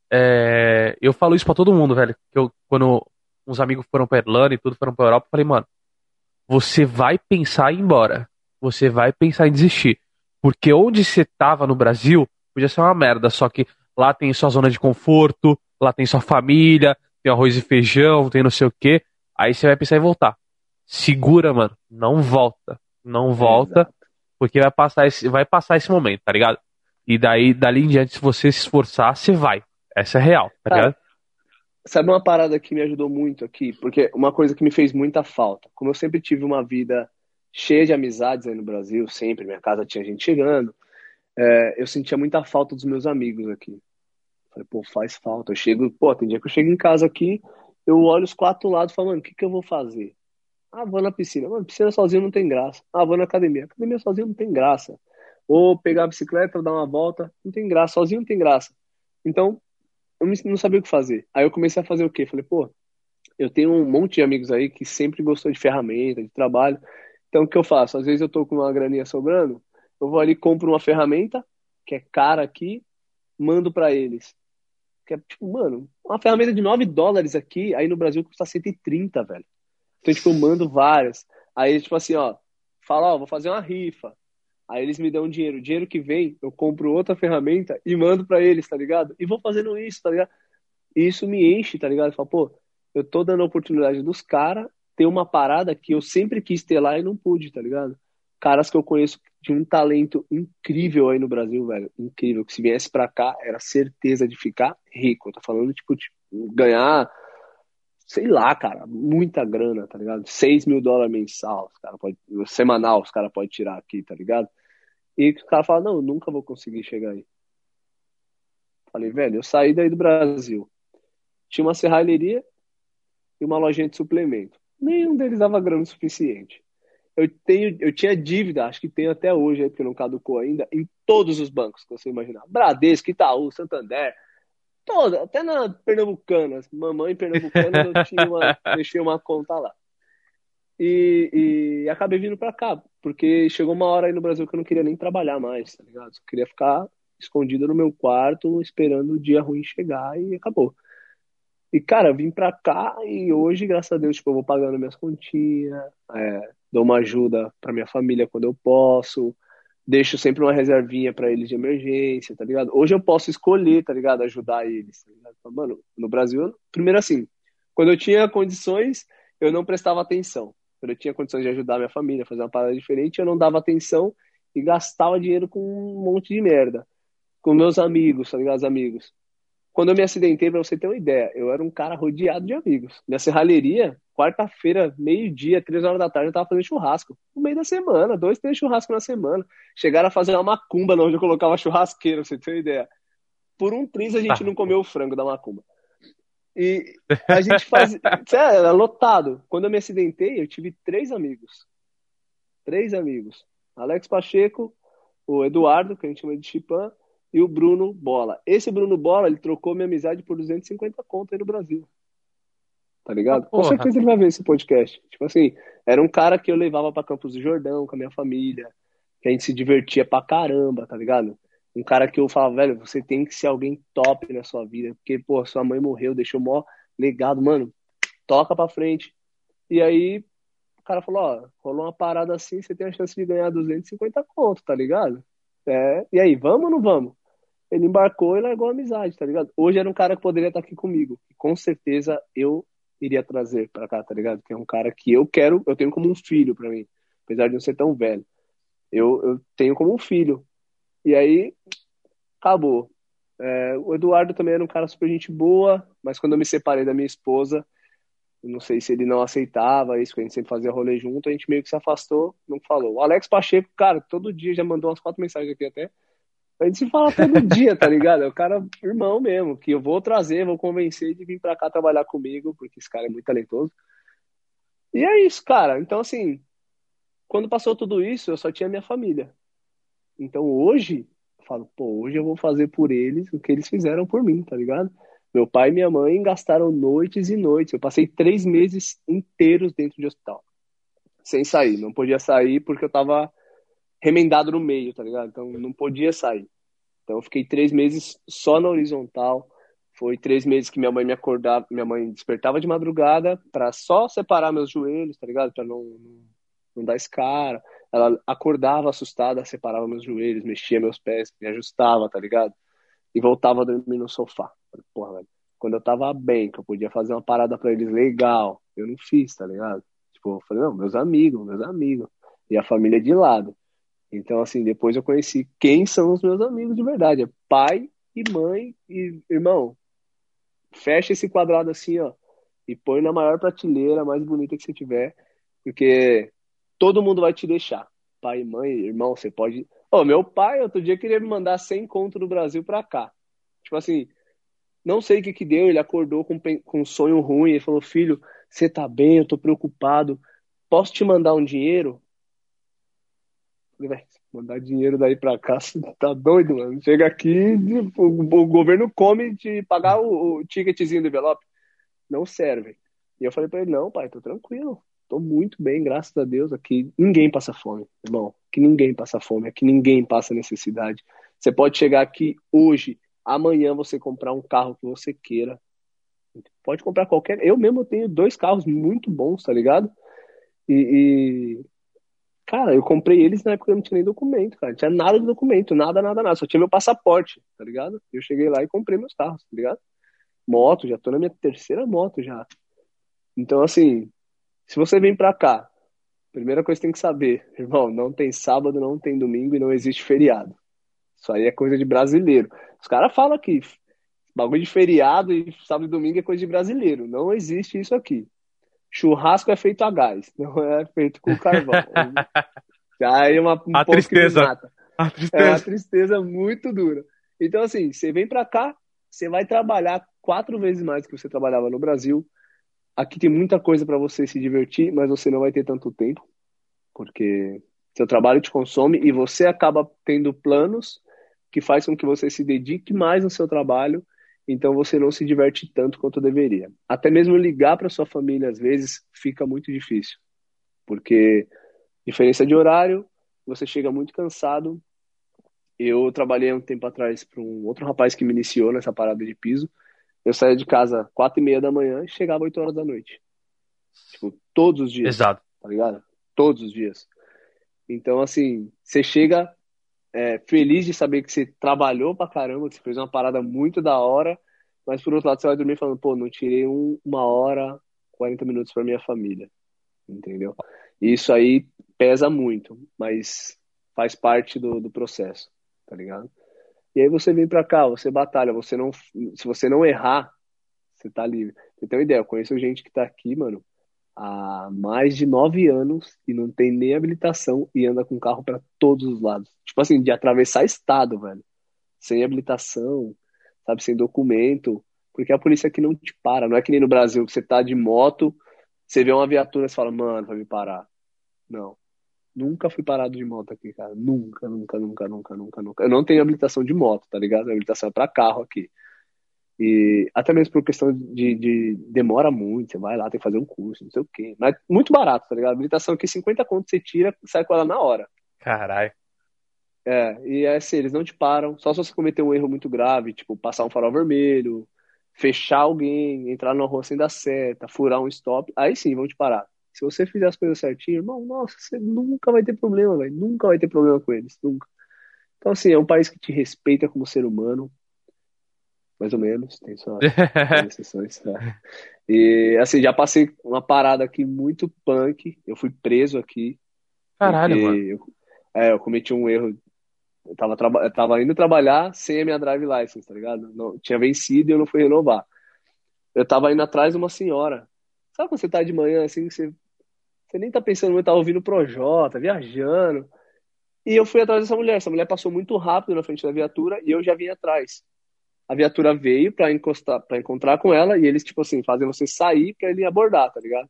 é, eu falo isso para todo mundo, velho. Que eu, quando uns amigos foram pra Irlanda e tudo, foram pra Europa, eu falei, mano, você vai pensar em ir embora. Você vai pensar em desistir. Porque onde você tava no Brasil, podia ser uma merda, só que lá tem sua zona de conforto, lá tem sua família, tem arroz e feijão, tem não sei o quê. Aí você vai pensar em voltar. Segura, mano. Não volta. Não volta. Exato. Porque vai passar, esse, vai passar esse momento, tá ligado? E daí, dali em diante, se você se esforçar, você vai. Essa é real, tá ligado? Sabe uma parada que me ajudou muito aqui? Porque uma coisa que me fez muita falta. Como eu sempre tive uma vida cheia de amizades aí no Brasil, sempre, minha casa tinha gente chegando, é, eu sentia muita falta dos meus amigos aqui. Falei, pô, faz falta. Eu chego, pô, tem dia que eu chego em casa aqui, eu olho os quatro lados e falo, mano, o que, que eu vou fazer? Ah, vou na piscina. Mano, piscina sozinho não tem graça. Ah, vou na academia. Academia sozinho não tem graça. Ou pegar a bicicleta, dar uma volta, não tem graça. Sozinho não tem graça. Então, eu não sabia o que fazer. Aí eu comecei a fazer o quê? Falei, pô, eu tenho um monte de amigos aí que sempre gostou de ferramenta, de trabalho. Então o que eu faço? Às vezes eu tô com uma graninha sobrando, eu vou ali, compro uma ferramenta, que é cara aqui, mando para eles. Que é tipo, mano, uma ferramenta de 9 dólares aqui, aí no Brasil custa 130, velho. Então, tipo, eu mando várias. Aí, tipo assim, ó, fala, ó, vou fazer uma rifa. Aí eles me dão dinheiro. O dinheiro que vem, eu compro outra ferramenta e mando para eles, tá ligado? E vou fazendo isso, tá ligado? E isso me enche, tá ligado? Eu falo, pô, eu tô dando a oportunidade dos caras ter uma parada que eu sempre quis ter lá e não pude, tá ligado? Caras que eu conheço de um talento incrível aí no Brasil, velho. Incrível. Que se viesse pra cá, era certeza de ficar rico. Tô falando, tipo, de ganhar, sei lá, cara, muita grana, tá ligado? 6 mil dólares mensal, os cara pode, semanal, os caras podem tirar aqui, tá ligado? E o cara fala, não, eu nunca vou conseguir chegar aí. Falei, velho, eu saí daí do Brasil. Tinha uma serralheria e uma lojinha de suplemento. Nenhum deles dava grana o suficiente. Eu, tenho, eu tinha dívida, acho que tenho até hoje, porque não caducou ainda, em todos os bancos que você imaginar. Bradesco, Itaú, Santander, toda, até na Pernambucana. Mamãe Pernambucana, eu tinha uma, deixei uma conta lá. E, e acabei vindo para cá, porque chegou uma hora aí no Brasil que eu não queria nem trabalhar mais, tá ligado? Eu queria ficar escondido no meu quarto, esperando o dia ruim chegar e acabou. E, cara, vim pra cá e hoje, graças a Deus, tipo, eu vou pagando minhas continhas, é, dou uma ajuda pra minha família quando eu posso, deixo sempre uma reservinha para eles de emergência, tá ligado? Hoje eu posso escolher, tá ligado? Ajudar eles, tá ligado? Mano, no Brasil, primeiro assim, quando eu tinha condições, eu não prestava atenção eu tinha condições de ajudar minha família, fazer uma parada diferente, eu não dava atenção e gastava dinheiro com um monte de merda. Com meus amigos, tá ligado? Os amigos. Quando eu me acidentei, pra você ter uma ideia, eu era um cara rodeado de amigos. Minha serralheria, quarta-feira, meio-dia, três horas da tarde, eu tava fazendo churrasco. No meio da semana, dois, três churrascos na semana. Chegaram a fazer uma macumba onde eu colocava churrasqueira, pra você ter uma ideia. Por um triz a gente não comeu o frango da macumba. E a gente faz. Sério, era lotado. Quando eu me acidentei, eu tive três amigos. Três amigos. Alex Pacheco, o Eduardo, que a gente chama de Chipan, e o Bruno Bola. Esse Bruno Bola, ele trocou minha amizade por 250 conto aí no Brasil. Tá ligado? Ah, Com certeza ele vai ver esse podcast. Tipo assim, era um cara que eu levava para Campos do Jordão com a minha família, que a gente se divertia pra caramba, tá ligado? Um cara que eu falava, velho, você tem que ser alguém top na sua vida, porque, pô, sua mãe morreu, deixou mó legado, mano, toca pra frente. E aí, o cara falou, ó, rolou uma parada assim, você tem a chance de ganhar 250 conto, tá ligado? É, e aí, vamos ou não vamos? Ele embarcou e largou a amizade, tá ligado? Hoje era um cara que poderia estar aqui comigo. Com certeza eu iria trazer para cá, tá ligado? Que é um cara que eu quero, eu tenho como um filho para mim, apesar de não ser tão velho. Eu, eu tenho como um filho. E aí, acabou. É, o Eduardo também era um cara super gente boa, mas quando eu me separei da minha esposa, não sei se ele não aceitava isso, que a gente sempre fazia rolê junto, a gente meio que se afastou, não falou. O Alex Pacheco, cara, todo dia já mandou umas quatro mensagens aqui até. A gente se fala todo dia, tá ligado? É o cara irmão mesmo, que eu vou trazer, vou convencer de vir pra cá trabalhar comigo, porque esse cara é muito talentoso. E é isso, cara. Então, assim, quando passou tudo isso, eu só tinha minha família. Então, hoje, eu falo, pô, hoje eu vou fazer por eles o que eles fizeram por mim, tá ligado? Meu pai e minha mãe gastaram noites e noites. Eu passei três meses inteiros dentro de hospital, sem sair. Não podia sair porque eu tava remendado no meio, tá ligado? Então não podia sair. Então eu fiquei três meses só na horizontal. Foi três meses que minha mãe me acordava, minha mãe despertava de madrugada para só separar meus joelhos, tá ligado? Para não, não, não dar escara. Ela acordava assustada, separava meus joelhos, mexia meus pés, me ajustava, tá ligado? E voltava a dormir no sofá. Porra, velho. Quando eu tava bem, que eu podia fazer uma parada para eles legal, eu não fiz, tá ligado? Tipo, eu falei, não, meus amigos, meus amigos. E a família de lado. Então, assim, depois eu conheci quem são os meus amigos de verdade. É pai e mãe e irmão. Fecha esse quadrado assim, ó. E põe na maior prateleira, mais bonita que você tiver. Porque todo mundo vai te deixar. Pai, mãe, irmão, você pode. Ô, oh, meu pai, outro dia, queria me mandar 100 conto do Brasil pra cá. Tipo assim, não sei o que que deu. Ele acordou com, com um sonho ruim. Ele falou: Filho, você tá bem? Eu tô preocupado. Posso te mandar um dinheiro? Falei, mandar dinheiro daí pra cá, você tá doido, mano. Chega aqui, o, o governo come de pagar o, o, ticketzinho do envelope. Não serve. E eu falei pra ele, não, pai, tô tranquilo. Tô muito bem, graças a Deus. Aqui ninguém passa fome, irmão. Aqui ninguém passa fome, aqui ninguém passa necessidade. Você pode chegar aqui hoje, amanhã você comprar um carro que você queira. Pode comprar qualquer. Eu mesmo tenho dois carros muito bons, tá ligado? E, e Cara, eu comprei eles na época que eu não tinha nem documento, cara. Não tinha nada de documento, nada, nada, nada. Só tinha meu passaporte, tá ligado? Eu cheguei lá e comprei meus carros, tá ligado? Moto, já tô na minha terceira moto já. Então, assim, se você vem pra cá, primeira coisa que tem que saber, irmão, não tem sábado, não tem domingo e não existe feriado. Isso aí é coisa de brasileiro. Os caras falam que bagulho de feriado e sábado e domingo é coisa de brasileiro. Não existe isso aqui. Churrasco é feito a gás, não é feito com carvão. Já é uma um a tristeza. A tristeza. É uma tristeza muito dura. Então, assim, você vem para cá, você vai trabalhar quatro vezes mais do que você trabalhava no Brasil. Aqui tem muita coisa para você se divertir, mas você não vai ter tanto tempo, porque seu trabalho te consome e você acaba tendo planos que faz com que você se dedique mais no seu trabalho então você não se diverte tanto quanto deveria. Até mesmo ligar para sua família às vezes fica muito difícil, porque diferença de horário, você chega muito cansado. Eu trabalhei um tempo atrás para um outro rapaz que me iniciou nessa parada de piso. Eu saía de casa quatro e meia da manhã e chegava oito horas da noite. Tipo, todos os dias. Exato. Tá ligado? Todos os dias. Então, assim, você chega é, feliz de saber que você trabalhou pra caramba, que você fez uma parada muito da hora, mas por outro lado você vai dormir falando, pô, não tirei um, uma hora, 40 minutos pra minha família, entendeu? E isso aí pesa muito, mas faz parte do, do processo, tá ligado? E aí você vem pra cá, você batalha, você não, se você não errar, você tá livre. Você tem uma ideia, eu conheço gente que tá aqui, mano, há mais de nove anos e não tem nem habilitação e anda com carro para todos os lados. Tipo assim, de atravessar estado, velho. Sem habilitação, sabe, sem documento. Porque a polícia aqui não te para. Não é que nem no Brasil que você tá de moto, você vê uma viatura e fala, mano, vai me parar. Não. Nunca fui parado de moto aqui, cara. Nunca, nunca, nunca, nunca, nunca, nunca. Eu não tenho habilitação de moto, tá ligado? A habilitação é pra carro aqui. E até mesmo por questão de, de, demora muito, você vai lá, tem que fazer um curso, não sei o quê. Mas muito barato, tá ligado? A habilitação aqui, 50 contos você tira, sai com ela na hora. Caralho. É, e é assim, eles não te param, só se você cometer um erro muito grave, tipo passar um farol vermelho, fechar alguém, entrar numa rua sem dar seta, furar um stop, aí sim vão te parar. Se você fizer as coisas certinho, irmão, nossa, você nunca vai ter problema, velho. Nunca vai ter problema com eles, nunca. Então, assim, é um país que te respeita como ser humano, mais ou menos, tem suas exceções. É. E assim, já passei uma parada aqui muito punk. Eu fui preso aqui. Caralho, mano. Eu, é, eu cometi um erro. Eu tava, eu tava indo trabalhar sem a minha drive license, tá ligado? Não, tinha vencido e eu não fui renovar. Eu tava indo atrás de uma senhora. Sabe quando você tá de manhã assim, você, você nem tá pensando muito, tá ouvindo Projota, viajando. E eu fui atrás dessa mulher. Essa mulher passou muito rápido na frente da viatura e eu já vim atrás. A viatura veio para encostar, para encontrar com ela e eles tipo assim, fazem você sair para ele abordar, tá ligado?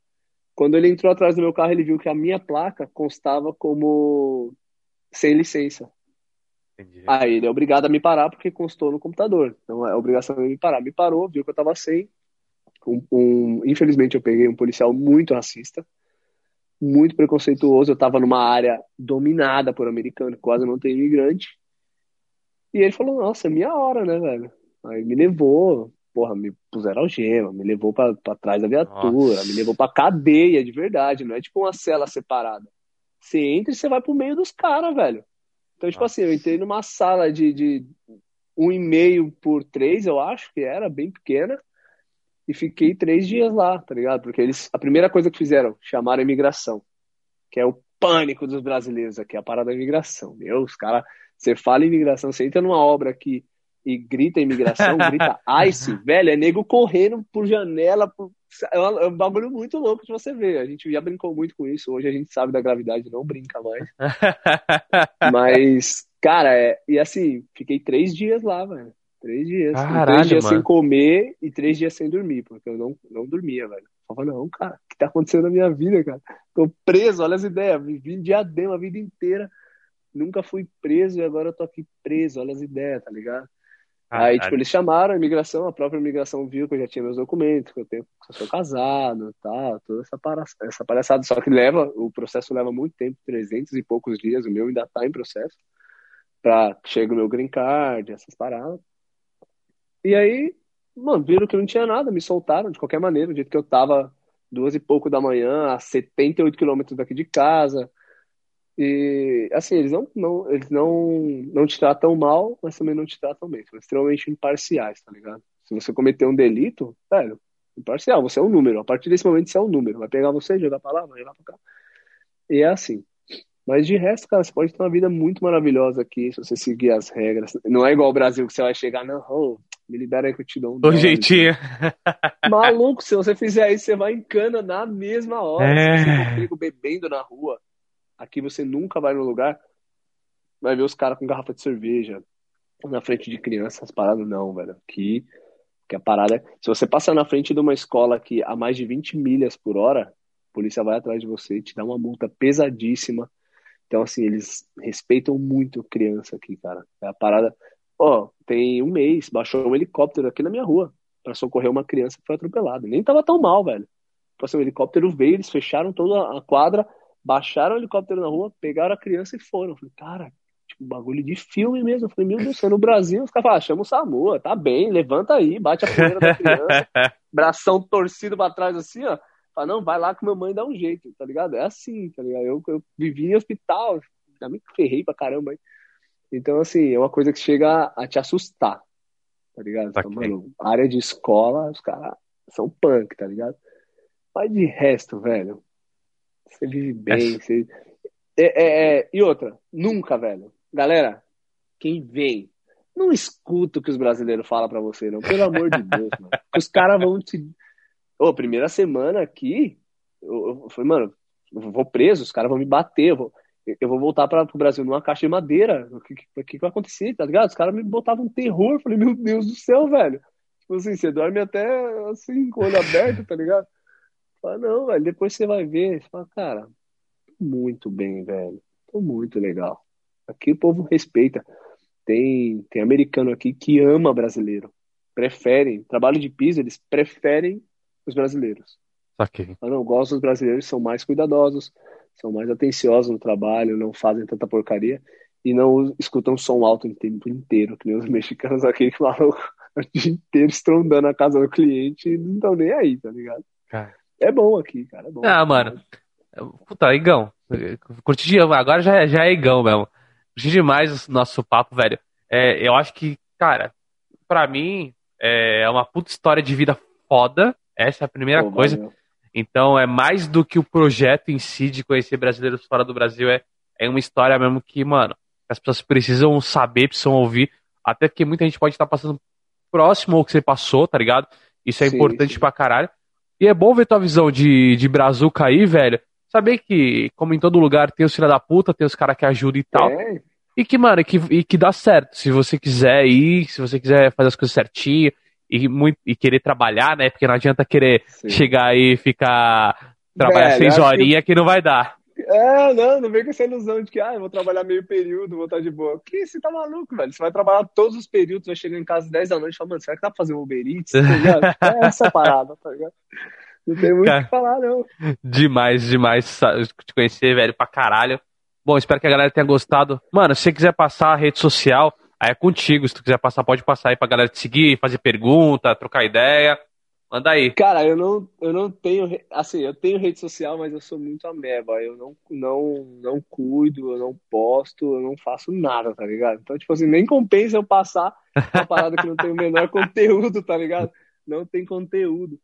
Quando ele entrou atrás do meu carro, ele viu que a minha placa constava como sem licença. Entendi. Aí ele é obrigado a me parar porque constou no computador. Então é obrigação de me parar. Me parou, viu que eu tava sem. Um, um, infelizmente eu peguei um policial muito racista muito preconceituoso. Eu estava numa área dominada por americano, quase não tem imigrante. E ele falou: Nossa, é minha hora, né, velho? Aí me levou, porra, me puseram algema, me levou para trás da viatura, Nossa. me levou pra cadeia de verdade, não é tipo uma cela separada. Você entra e você vai pro meio dos caras, velho. Então, tipo Nossa. assim, eu entrei numa sala de, de um e meio por três, eu acho que era, bem pequena e fiquei três dias lá, tá ligado? Porque eles, a primeira coisa que fizeram, chamaram a imigração, que é o pânico dos brasileiros aqui, a parada da imigração. Meu, os caras, você fala imigração, você entra numa obra aqui e grita imigração, grita ICE, velho, é nego correndo por janela, por... É, um, é um bagulho muito louco de você ver. A gente já brincou muito com isso, hoje a gente sabe da gravidade, não brinca mais. Mas, cara, é... e assim, fiquei três dias lá, velho. Três dias. Caralho, três dias mano. sem comer e três dias sem dormir, porque eu não, não dormia, velho. Eu falava, não, cara, o que tá acontecendo na minha vida, cara? Tô preso, olha as ideias. Vivi em diadema a vida inteira. Nunca fui preso e agora eu tô aqui preso, olha as ideias, tá ligado? Aí, tipo, eles chamaram a imigração, a própria imigração viu que eu já tinha meus documentos, que eu tenho, que eu sou casado, tá, toda essa, para, essa palhaçada. Só que leva, o processo leva muito tempo, 300 e poucos dias, o meu ainda tá em processo, pra que chegue o meu green card, essas paradas. E aí, mano, viram que não tinha nada, me soltaram de qualquer maneira, do jeito que eu tava duas e pouco da manhã, a 78 quilômetros daqui de casa. E, assim, eles não, não, eles não, não te tratam mal, mas também não te tratam bem. São extremamente imparciais, tá ligado? Se você cometer um delito, velho, imparcial, você é um número. A partir desse momento você é um número. Vai pegar você, jogar pra lá, vai jogar pra cá. E é assim. Mas de resto, cara, você pode ter uma vida muito maravilhosa aqui se você seguir as regras. Não é igual o Brasil que você vai chegar, não, oh, me libera aí que eu te dou um dólar. jeitinho. Maluco, se você fizer isso, você vai em cana na mesma hora. É. Se você for pego bebendo na rua, aqui você nunca vai no lugar, vai ver os caras com garrafa de cerveja na frente de crianças, paradas não, velho. Aqui, que a parada é, se você passar na frente de uma escola aqui a mais de 20 milhas por hora, a polícia vai atrás de você e te dá uma multa pesadíssima. Então, assim, eles respeitam muito criança aqui, cara. É a parada. Ó, tem um mês, baixou um helicóptero aqui na minha rua para socorrer uma criança que foi atropelada. Nem tava tão mal, velho. Tipo assim, o helicóptero veio, eles fecharam toda a quadra, baixaram o helicóptero na rua, pegaram a criança e foram. Eu falei, cara, tipo, bagulho de filme mesmo. Eu falei, meu Deus, no Brasil, os caras falam, ah, chama o SAMU, tá bem, levanta aí, bate a poeira da criança, bração torcido pra trás assim, ó. Fala, não, vai lá que minha mãe dá um jeito, tá ligado? É assim, tá ligado? Eu, eu vivi em hospital, já me ferrei pra caramba aí. Então, assim, é uma coisa que chega a te assustar, tá ligado? Okay. Então, mano, área de escola, os caras são punk, tá ligado? Mas de resto, velho, você vive bem, é. você... É, é, é, e outra, nunca, velho. Galera, quem vem, não escuta o que os brasileiros falam pra você, não. Pelo amor de Deus, mano. Os caras vão te. Ô, primeira semana aqui, eu, eu falei, mano, eu vou preso, os caras vão me bater, eu vou eu vou voltar para o Brasil numa caixa de madeira. O que, que, que vai acontecer, tá ligado? Os caras me botavam um terror. Falei, meu Deus do céu, velho. Tipo assim, você dorme até assim, com o olho aberto, tá ligado? Fala, não, velho, depois você vai ver. Você fala, cara, muito bem, velho. Tô muito legal. Aqui o povo respeita. Tem, tem americano aqui que ama brasileiro. Preferem, trabalho de piso, eles preferem os brasileiros. Ok. Eu não gosto dos brasileiros, são mais cuidadosos, são mais atenciosos no trabalho, não fazem tanta porcaria e não escutam som alto o tempo inteiro, que nem os mexicanos aqui que falam o dia inteiro estrondando a casa do cliente e não estão nem aí, tá ligado? Cara. É bom aqui, cara. É bom. Ah, mano. Puta, Igão. Curti agora já, é, já é Igão mesmo. Curti demais o nosso papo, velho. É, eu acho que, cara, pra mim, é uma puta história de vida foda. Essa é a primeira Pô, coisa. Valeu. Então é mais do que o projeto em si de conhecer brasileiros fora do Brasil, é, é uma história mesmo que, mano, as pessoas precisam saber, precisam ouvir. Até porque muita gente pode estar passando próximo ao que você passou, tá ligado? Isso é sim, importante sim. pra caralho. E é bom ver tua visão de, de Brazuca aí, velho. Saber que, como em todo lugar, tem os filha da puta, tem os caras que ajudam e tal. É. E que, mano, e que, e que dá certo. Se você quiser ir, se você quiser fazer as coisas certinho e, muito, e querer trabalhar, né? Porque não adianta querer Sim. chegar aí e ficar trabalhar seis horinhas que... que não vai dar. É, não, não vem com essa ilusão de que, ah, eu vou trabalhar meio período, vou estar de boa. Que você tá maluco, velho? Você vai trabalhar todos os períodos, vai chegar em casa 10 da noite e falar, mano, será que dá pra fazer um Uber Eats? Tá é essa parada, tá ligado? Não tem muito o que falar, não. Demais, demais te conhecer, velho, pra caralho. Bom, espero que a galera tenha gostado. Mano, se você quiser passar a rede social, aí é contigo. Se tu quiser passar, pode passar aí pra galera te seguir, fazer pergunta, trocar ideia. Manda aí. Cara, eu não, eu não tenho. Assim, eu tenho rede social, mas eu sou muito ameba. Eu não, não, não cuido, eu não posto, eu não faço nada, tá ligado? Então, tipo assim, nem compensa eu passar uma parada que não tem o menor conteúdo, tá ligado? Não tem conteúdo.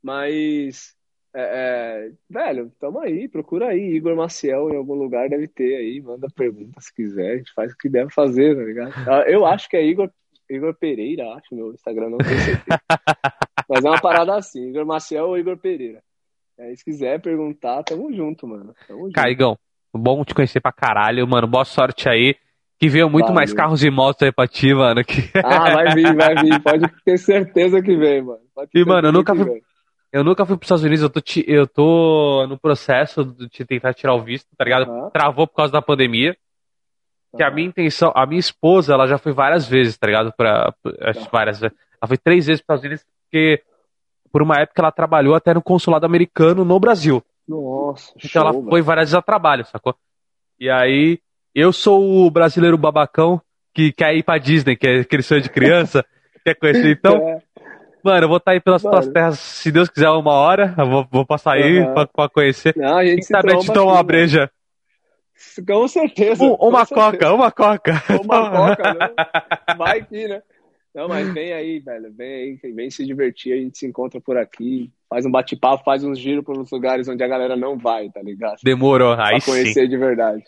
Mas. É, é, velho, tamo aí, procura aí. Igor Maciel em algum lugar deve ter aí. Manda pergunta se quiser, a gente faz o que deve fazer, tá ligado? Ah, eu acho que é Igor, Igor Pereira, acho, meu Instagram, não tenho certeza. Mas é uma parada assim, Igor Maciel ou Igor Pereira. Aí, se quiser perguntar, tamo junto, mano. Tamo junto. Caigão, bom te conhecer pra caralho, mano. Boa sorte aí. Que veio muito Valeu. mais carros e motos aí pra ti, mano. Que... Ah, vai vir, vai vir. Pode ter certeza que vem, mano. e, mano, eu nunca fui. Eu nunca fui pros Estados Unidos, eu tô, eu tô no processo de tentar tirar o visto, tá ligado? Uhum. Travou por causa da pandemia. Uhum. Que a minha intenção, a minha esposa, ela já foi várias vezes, tá ligado? Pra, uhum. várias vezes. Ela foi três vezes pros Estados Unidos, porque por uma época ela trabalhou até no consulado americano no Brasil. Nossa, Então show, ela foi várias vezes a trabalho, sacou? E aí, eu sou o brasileiro babacão que quer ir pra Disney, que é aquele sonho de criança, quer conhecer. Então, é. Mano, eu vou estar tá aí pelas tuas terras, se Deus quiser, uma hora. Eu vou, vou passar aí uhum. pra, pra, conhecer. Não, a gente Quem sabe a gente toma uma breja. Com certeza. Um, uma com coca, certeza. uma coca. Uma coca, né? Vai que, né? Não, mas vem aí, velho. Vem aí, vem se divertir. A gente se encontra por aqui. Faz um bate-papo, faz uns giros pelos lugares onde a galera não vai, tá ligado? Demorou, aí pra conhecer sim. de verdade.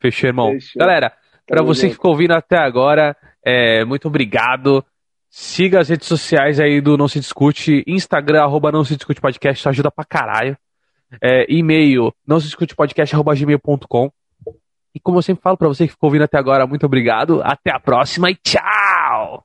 Fechou, irmão. Fechou. Galera, para você que ficou ouvindo até agora, é, muito obrigado. Siga as redes sociais aí do Não Se Discute. Instagram, arroba Não Se Discute Podcast, isso ajuda pra caralho. É, e-mail, não se discute podcast, arroba gmail.com. E como eu sempre falo para você que ficou ouvindo até agora, muito obrigado. Até a próxima e tchau!